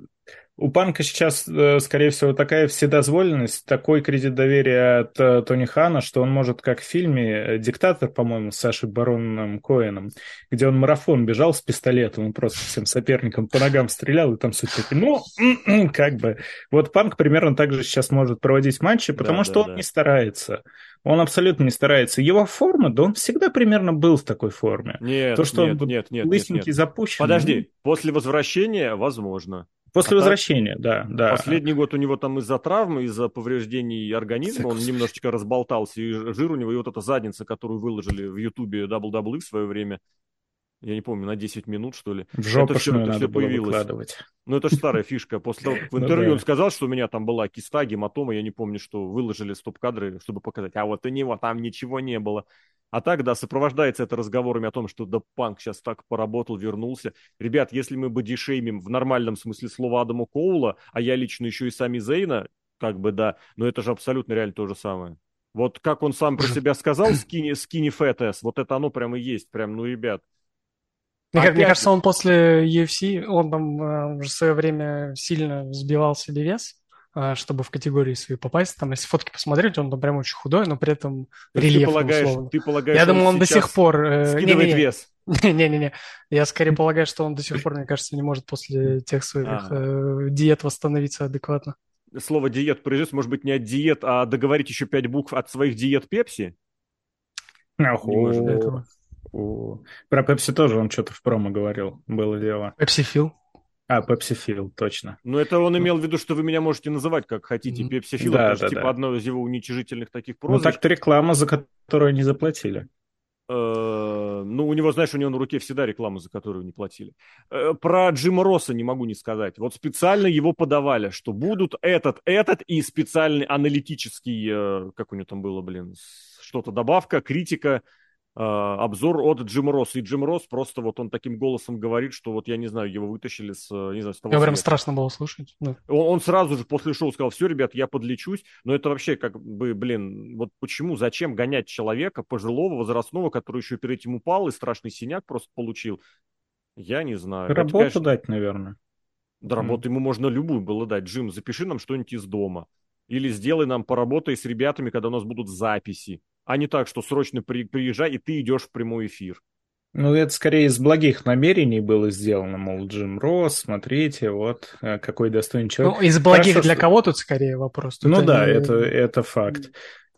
у Панка сейчас, э, скорее всего, такая вседозволенность, такой кредит доверия от э, Тони Хана, что он может, как в фильме э, «Диктатор», по-моему, с Сашей Бароном Коэном, где он марафон бежал с пистолетом, он просто всем соперникам по ногам стрелял, и там суть такие, ну, м-м, как бы. Вот Панк примерно так же сейчас может проводить матчи, потому Да, что да, он да. не старается. Он абсолютно не старается. Его форма, да он всегда примерно был в такой форме. Нет, То, что нет, он нет, нет, нет, лысенький, нет. запущенный. Подожди, после возвращения, возможно. После А так- возвращения, да, да. Последний год у него там из-за травмы, из-за повреждений организма, он немножечко разболтался, и жир у него, и вот эта задница, которую выложили в Ютубе WWE в свое время, я не помню, на 10 минут, что ли. В Это всё- это надо всё было появилось. выкладывать. Ну, это же старая фишка. После того, как в Ну интервью он сказал, что у меня там была киста, гематома, я не помню, что выложили стоп-кадры, чтобы показать, а вот у него там ничего не было. А так, да, сопровождается это разговорами о том, что да Панк сейчас так поработал, вернулся. Ребят, если мы бодишеймим в нормальном смысле слова Адама Коула, а я лично еще и Сами Зейна, как бы да, но это же абсолютно реально то же самое. Вот как он сам про себя сказал, скини, скини фэтес, вот это оно прямо и есть, прям, ну, ребят. Мне, ка- мне Опять кажется, он после UFC, он там э, уже в свое время сильно сбивал себе вес, э, чтобы в категории свои попасть. Там, если фотки посмотреть, он там прям очень худой, но при этом ты рельефный, полагаешь, условно. ты полагаешь, Я думаю, он до сих пор... э, скидывает не-не-не. вес. Не-не-не. Я скорее полагаю, что он до сих пор, мне кажется, не может после тех своих Ага. э, диет восстановиться адекватно. слово диет произнес, может быть, не от диет, а договорить еще пять букв от своих диет Пепси? Не может этого. О. Про Пепси тоже он что-то в промо говорил, было дело. Пепси Фил. А, Пепси Фил, точно. Ну, это он имел в виду, что вы меня можете называть как хотите. Мгм. Пепси Фил, Да, это же да, типа да. одно из его уничижительных таких Ну, прозвищ. так-то реклама, за которую не заплатили. Э, ну, у него, знаешь, у него на руке всегда реклама, за которую не платили. Э, про Джима Росса не могу не сказать. Вот специально его подавали, что будут этот, этот и специальный аналитический, э, как у него там было, блин, что-то добавка, критика, обзор от Джима Росса. И Джим Росс просто вот он таким голосом говорит, что вот я не знаю, его вытащили с, не знаю, с того Я прям страшно было слушать. Да. Он, он сразу же после шоу сказал, все, ребят, я подлечусь. Но это вообще как бы, блин, вот почему, зачем гонять человека пожилого, возрастного, который еще перед этим упал и страшный синяк просто получил? Я не знаю. Работу это, конечно... дать, наверное. Да, работу mm. ему можно любую было дать. Джим, запиши нам что-нибудь из дома. Или сделай нам поработай с ребятами, когда у нас будут записи а не так, что срочно при, приезжай, и ты идешь в прямой эфир. Ну, это скорее из благих намерений было сделано, мол, Джим Росс, смотрите, вот э, какой достойный человек. Ну, из благих Хорошо, для что... кого тут скорее вопрос? Тут ну они... да, это, это факт.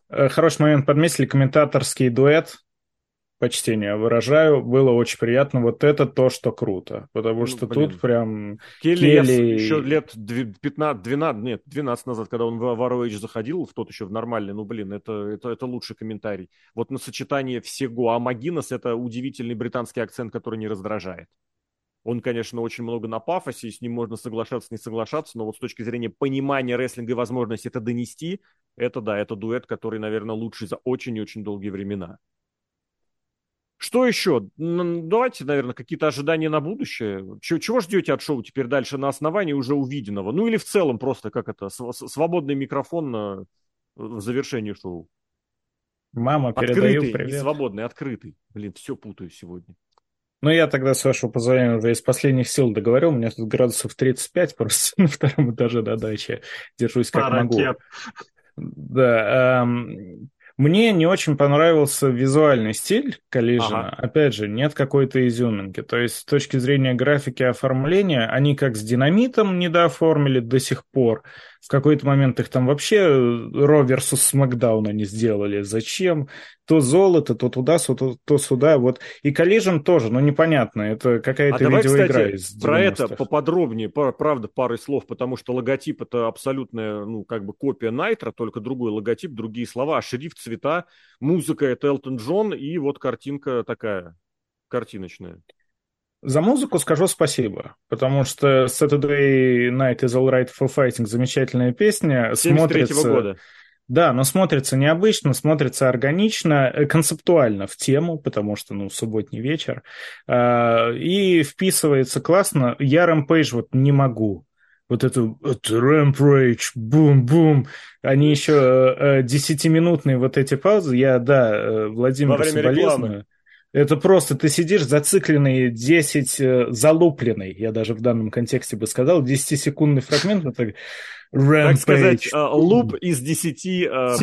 Э, хороший момент подметили, комментаторский дуэт почтение выражаю. Было очень приятно. Вот это то, что круто. Потому ну, что блин. тут прям... Келли, Келли... еще лет 15, 12, нет, 12 назад, когда он в ROH заходил, в тот еще в нормальный, ну, блин, это, это, это лучший комментарий. Вот на сочетание всего. А Магинес это удивительный британский акцент, который не раздражает. Он, конечно, очень много на пафосе, и с ним можно соглашаться, не соглашаться, но вот с точки зрения понимания рестлинга и возможности это донести, это да, это дуэт, который, наверное, лучший за очень и очень долгие времена. Что еще? Давайте, наверное, какие-то ожидания на будущее. Чего, чего ждете от шоу теперь дальше на основании уже увиденного? Ну или в целом просто как это, свободный микрофон на, в завершении шоу. Мама, открытый, привет. не свободный, открытый. Блин, все путаю сегодня. Ну, я тогда, с вашего позволения, уже из последних сил договорил. У меня тут градусов 35 просто на втором этаже до дачи. Держусь как Паракет. могу. Да. Эм, мне не очень понравился визуальный стиль Collision. Ага. Опять же, нет какой-то изюминки. То есть, с точки зрения графики оформления, они как с динамитом недооформили до сих пор, в какой-то момент их там вообще Ро versus Смакдауна не сделали. Зачем? То золото, то туда, то, то сюда. Вот. И Collision тоже, ну непонятно, это какая-то а видеоигра давай, кстати, из про это поподробнее, правда, пары слов, потому что логотип это абсолютная, ну, как бы копия Найтра, только другой логотип, другие слова, а шрифт, цвета, музыка это Элтон Джон, и вот картинка такая, картиночная. За музыку скажу спасибо, потому что Saturday Night is Alright for Fighting замечательная песня. смотрится... года. Да, но смотрится необычно, смотрится органично, э, концептуально в тему, потому что, ну, субботний вечер, а, и вписывается классно. Я Rampage вот не могу. Вот эту Rampage, бум-бум. Они еще э, десятиминутные вот эти паузы. Я, да, э, Владимир соболезную. Это просто ты сидишь зацикленный 10, э, залупленный, я даже в данном контексте бы сказал, 10-секундный фрагмент. Это Rampage. Так сказать, э, луп из 10 э,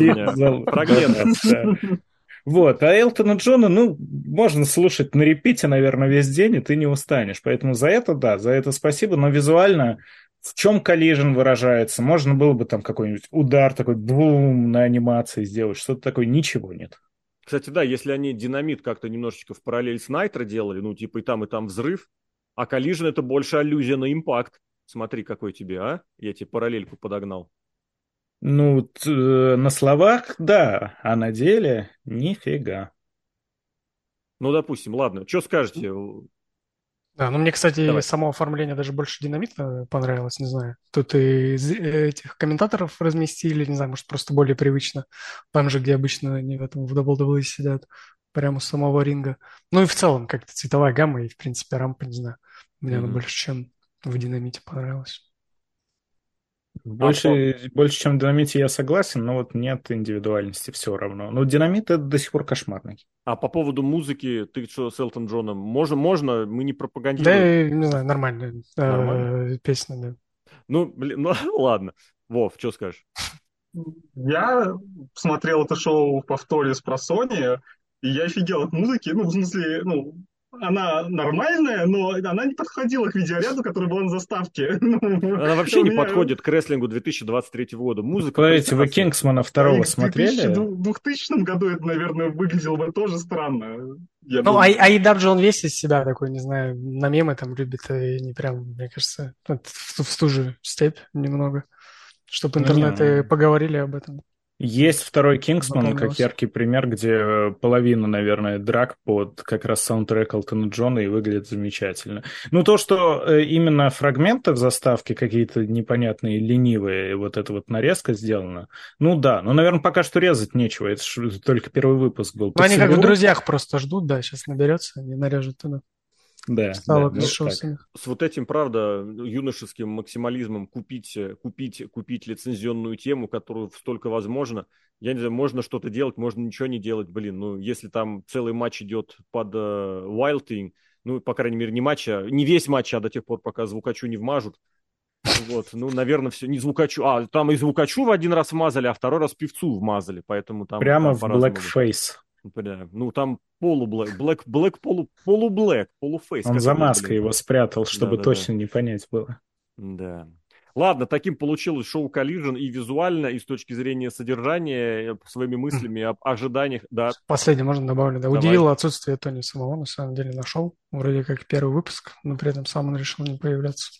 фрагментов. Вот, а Элтона Джона, ну, можно слушать на репите, наверное, весь день, и ты не устанешь. Поэтому за это, да, за это спасибо, но визуально в чем коллижен выражается? Можно было бы там какой-нибудь удар такой бум на анимации сделать, что-то такое, ничего нет. Кстати, да, если они динамит как-то немножечко в параллель с Найтро делали, ну, типа и там, и там взрыв, а Collision это больше аллюзия на импакт. Смотри, какой тебе, а? Я тебе параллельку подогнал. Ну, э, на словах, да, а на деле нифига. Ну, допустим, ладно. Что скажете? Да, ну мне, кстати, Давай. само оформление даже больше динамитно понравилось, не знаю. Тут и этих комментаторов разместили, не знаю, может, просто более привычно. Там же, где обычно они в этом в WWE сидят, прямо с самого ринга. Ну и в целом, как-то цветовая гамма и, в принципе, рампа, не знаю. Мне mm-hmm. она больше, чем в динамите понравилась. Больше, а больше, чем в динамите я согласен, но вот нет индивидуальности все равно. Но динамит это до сих пор кошмарный. А по поводу музыки, ты что с Элтон Джоном? Можно, можно, мы не пропагандируем. Да, не знаю, нормальная э, песня, да. Ну, блин, ну ладно. Вов, что скажешь? Я смотрел это шоу в повторе с просони, и я офигел от музыки, ну, в смысле, ну, она нормальная, но она не подходила к видеоряду, который был на заставке. Ну, она вообще не подходит к рестлингу 2023 года. Музыка... Смотрите, вы Кингсмана второго смотрели? В 2000 году это, наверное, выглядело бы тоже странно. ну, а Айдаб же он весь из себя такой, не знаю, на мемы там любит, и не прям, мне кажется, в, в ту же степь немного, чтобы ну, интернеты поговорили об этом. Есть второй Кингсман, как яркий пример, где э, половина, наверное, драк под как раз саундтрек Элтона Джона и выглядит замечательно. Ну, то, что э, именно фрагменты в заставке какие-то непонятные, ленивые, вот эта вот нарезка сделана, ну да, но, наверное, пока что резать нечего, это только первый выпуск был. Ну, они как в «Друзьях» просто ждут, да, сейчас наберется, они нарежут туда. Да, Стало да, ну, С вот этим, правда, юношеским максимализмом купить, купить, купить лицензионную тему, которую столько возможно. Я не знаю, можно что-то делать, можно ничего не делать. Блин, ну, если там целый матч идет под uh, Wild Thing, ну, по крайней мере, не матч, а не весь матч, а до тех пор, пока звукачу не вмажут. Вот, ну, наверное, все, не звукачу. А, там и звукачу в один раз вмазали, а второй раз певцу вмазали, поэтому там... Прямо там в blackface. Бля, ну там полублэк, блэк, блэк, полу, полублэк, полуфейс. Он за маской блин. его спрятал, чтобы да, да, точно да. не понять было. Да. Ладно, таким получилось шоу Collision и визуально, и с точки зрения содержания, э, своими мыслями об ожиданиях. Да. Последнее можно добавить. Да. Удивило отсутствие Тони самого, на самом деле, на шоу. Вроде как первый выпуск, но при этом сам он решил не появляться.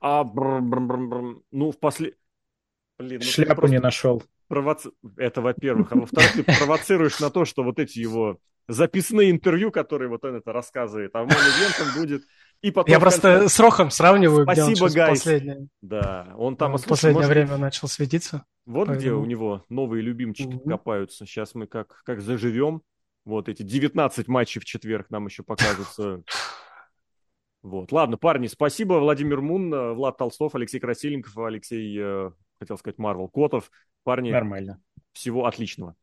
А, бр -бр -бр -бр. ну, в после... Блин, ну, Шляпу просто... не нашел провоци... Это, во-первых. А во-вторых, ты провоцируешь на то, что вот эти его записные интервью, которые вот он это рассказывает, а в ивентом будет... И потом Я просто конце... с Рохом сравниваю, Спасибо, где он последнее. Да, он там... Он в последнее может... время начал светиться. Вот поэтому... где у него новые любимчики mm-hmm. копаются. Сейчас мы как, как заживем. Вот эти 19 матчей в четверг нам еще покажутся. Вот. Ладно, парни, спасибо. Владимир Мун, Влад Толстов, Алексей Красильников, Алексей, э, хотел сказать, Марвел Котов. Парни, Нормально. Всего отличного.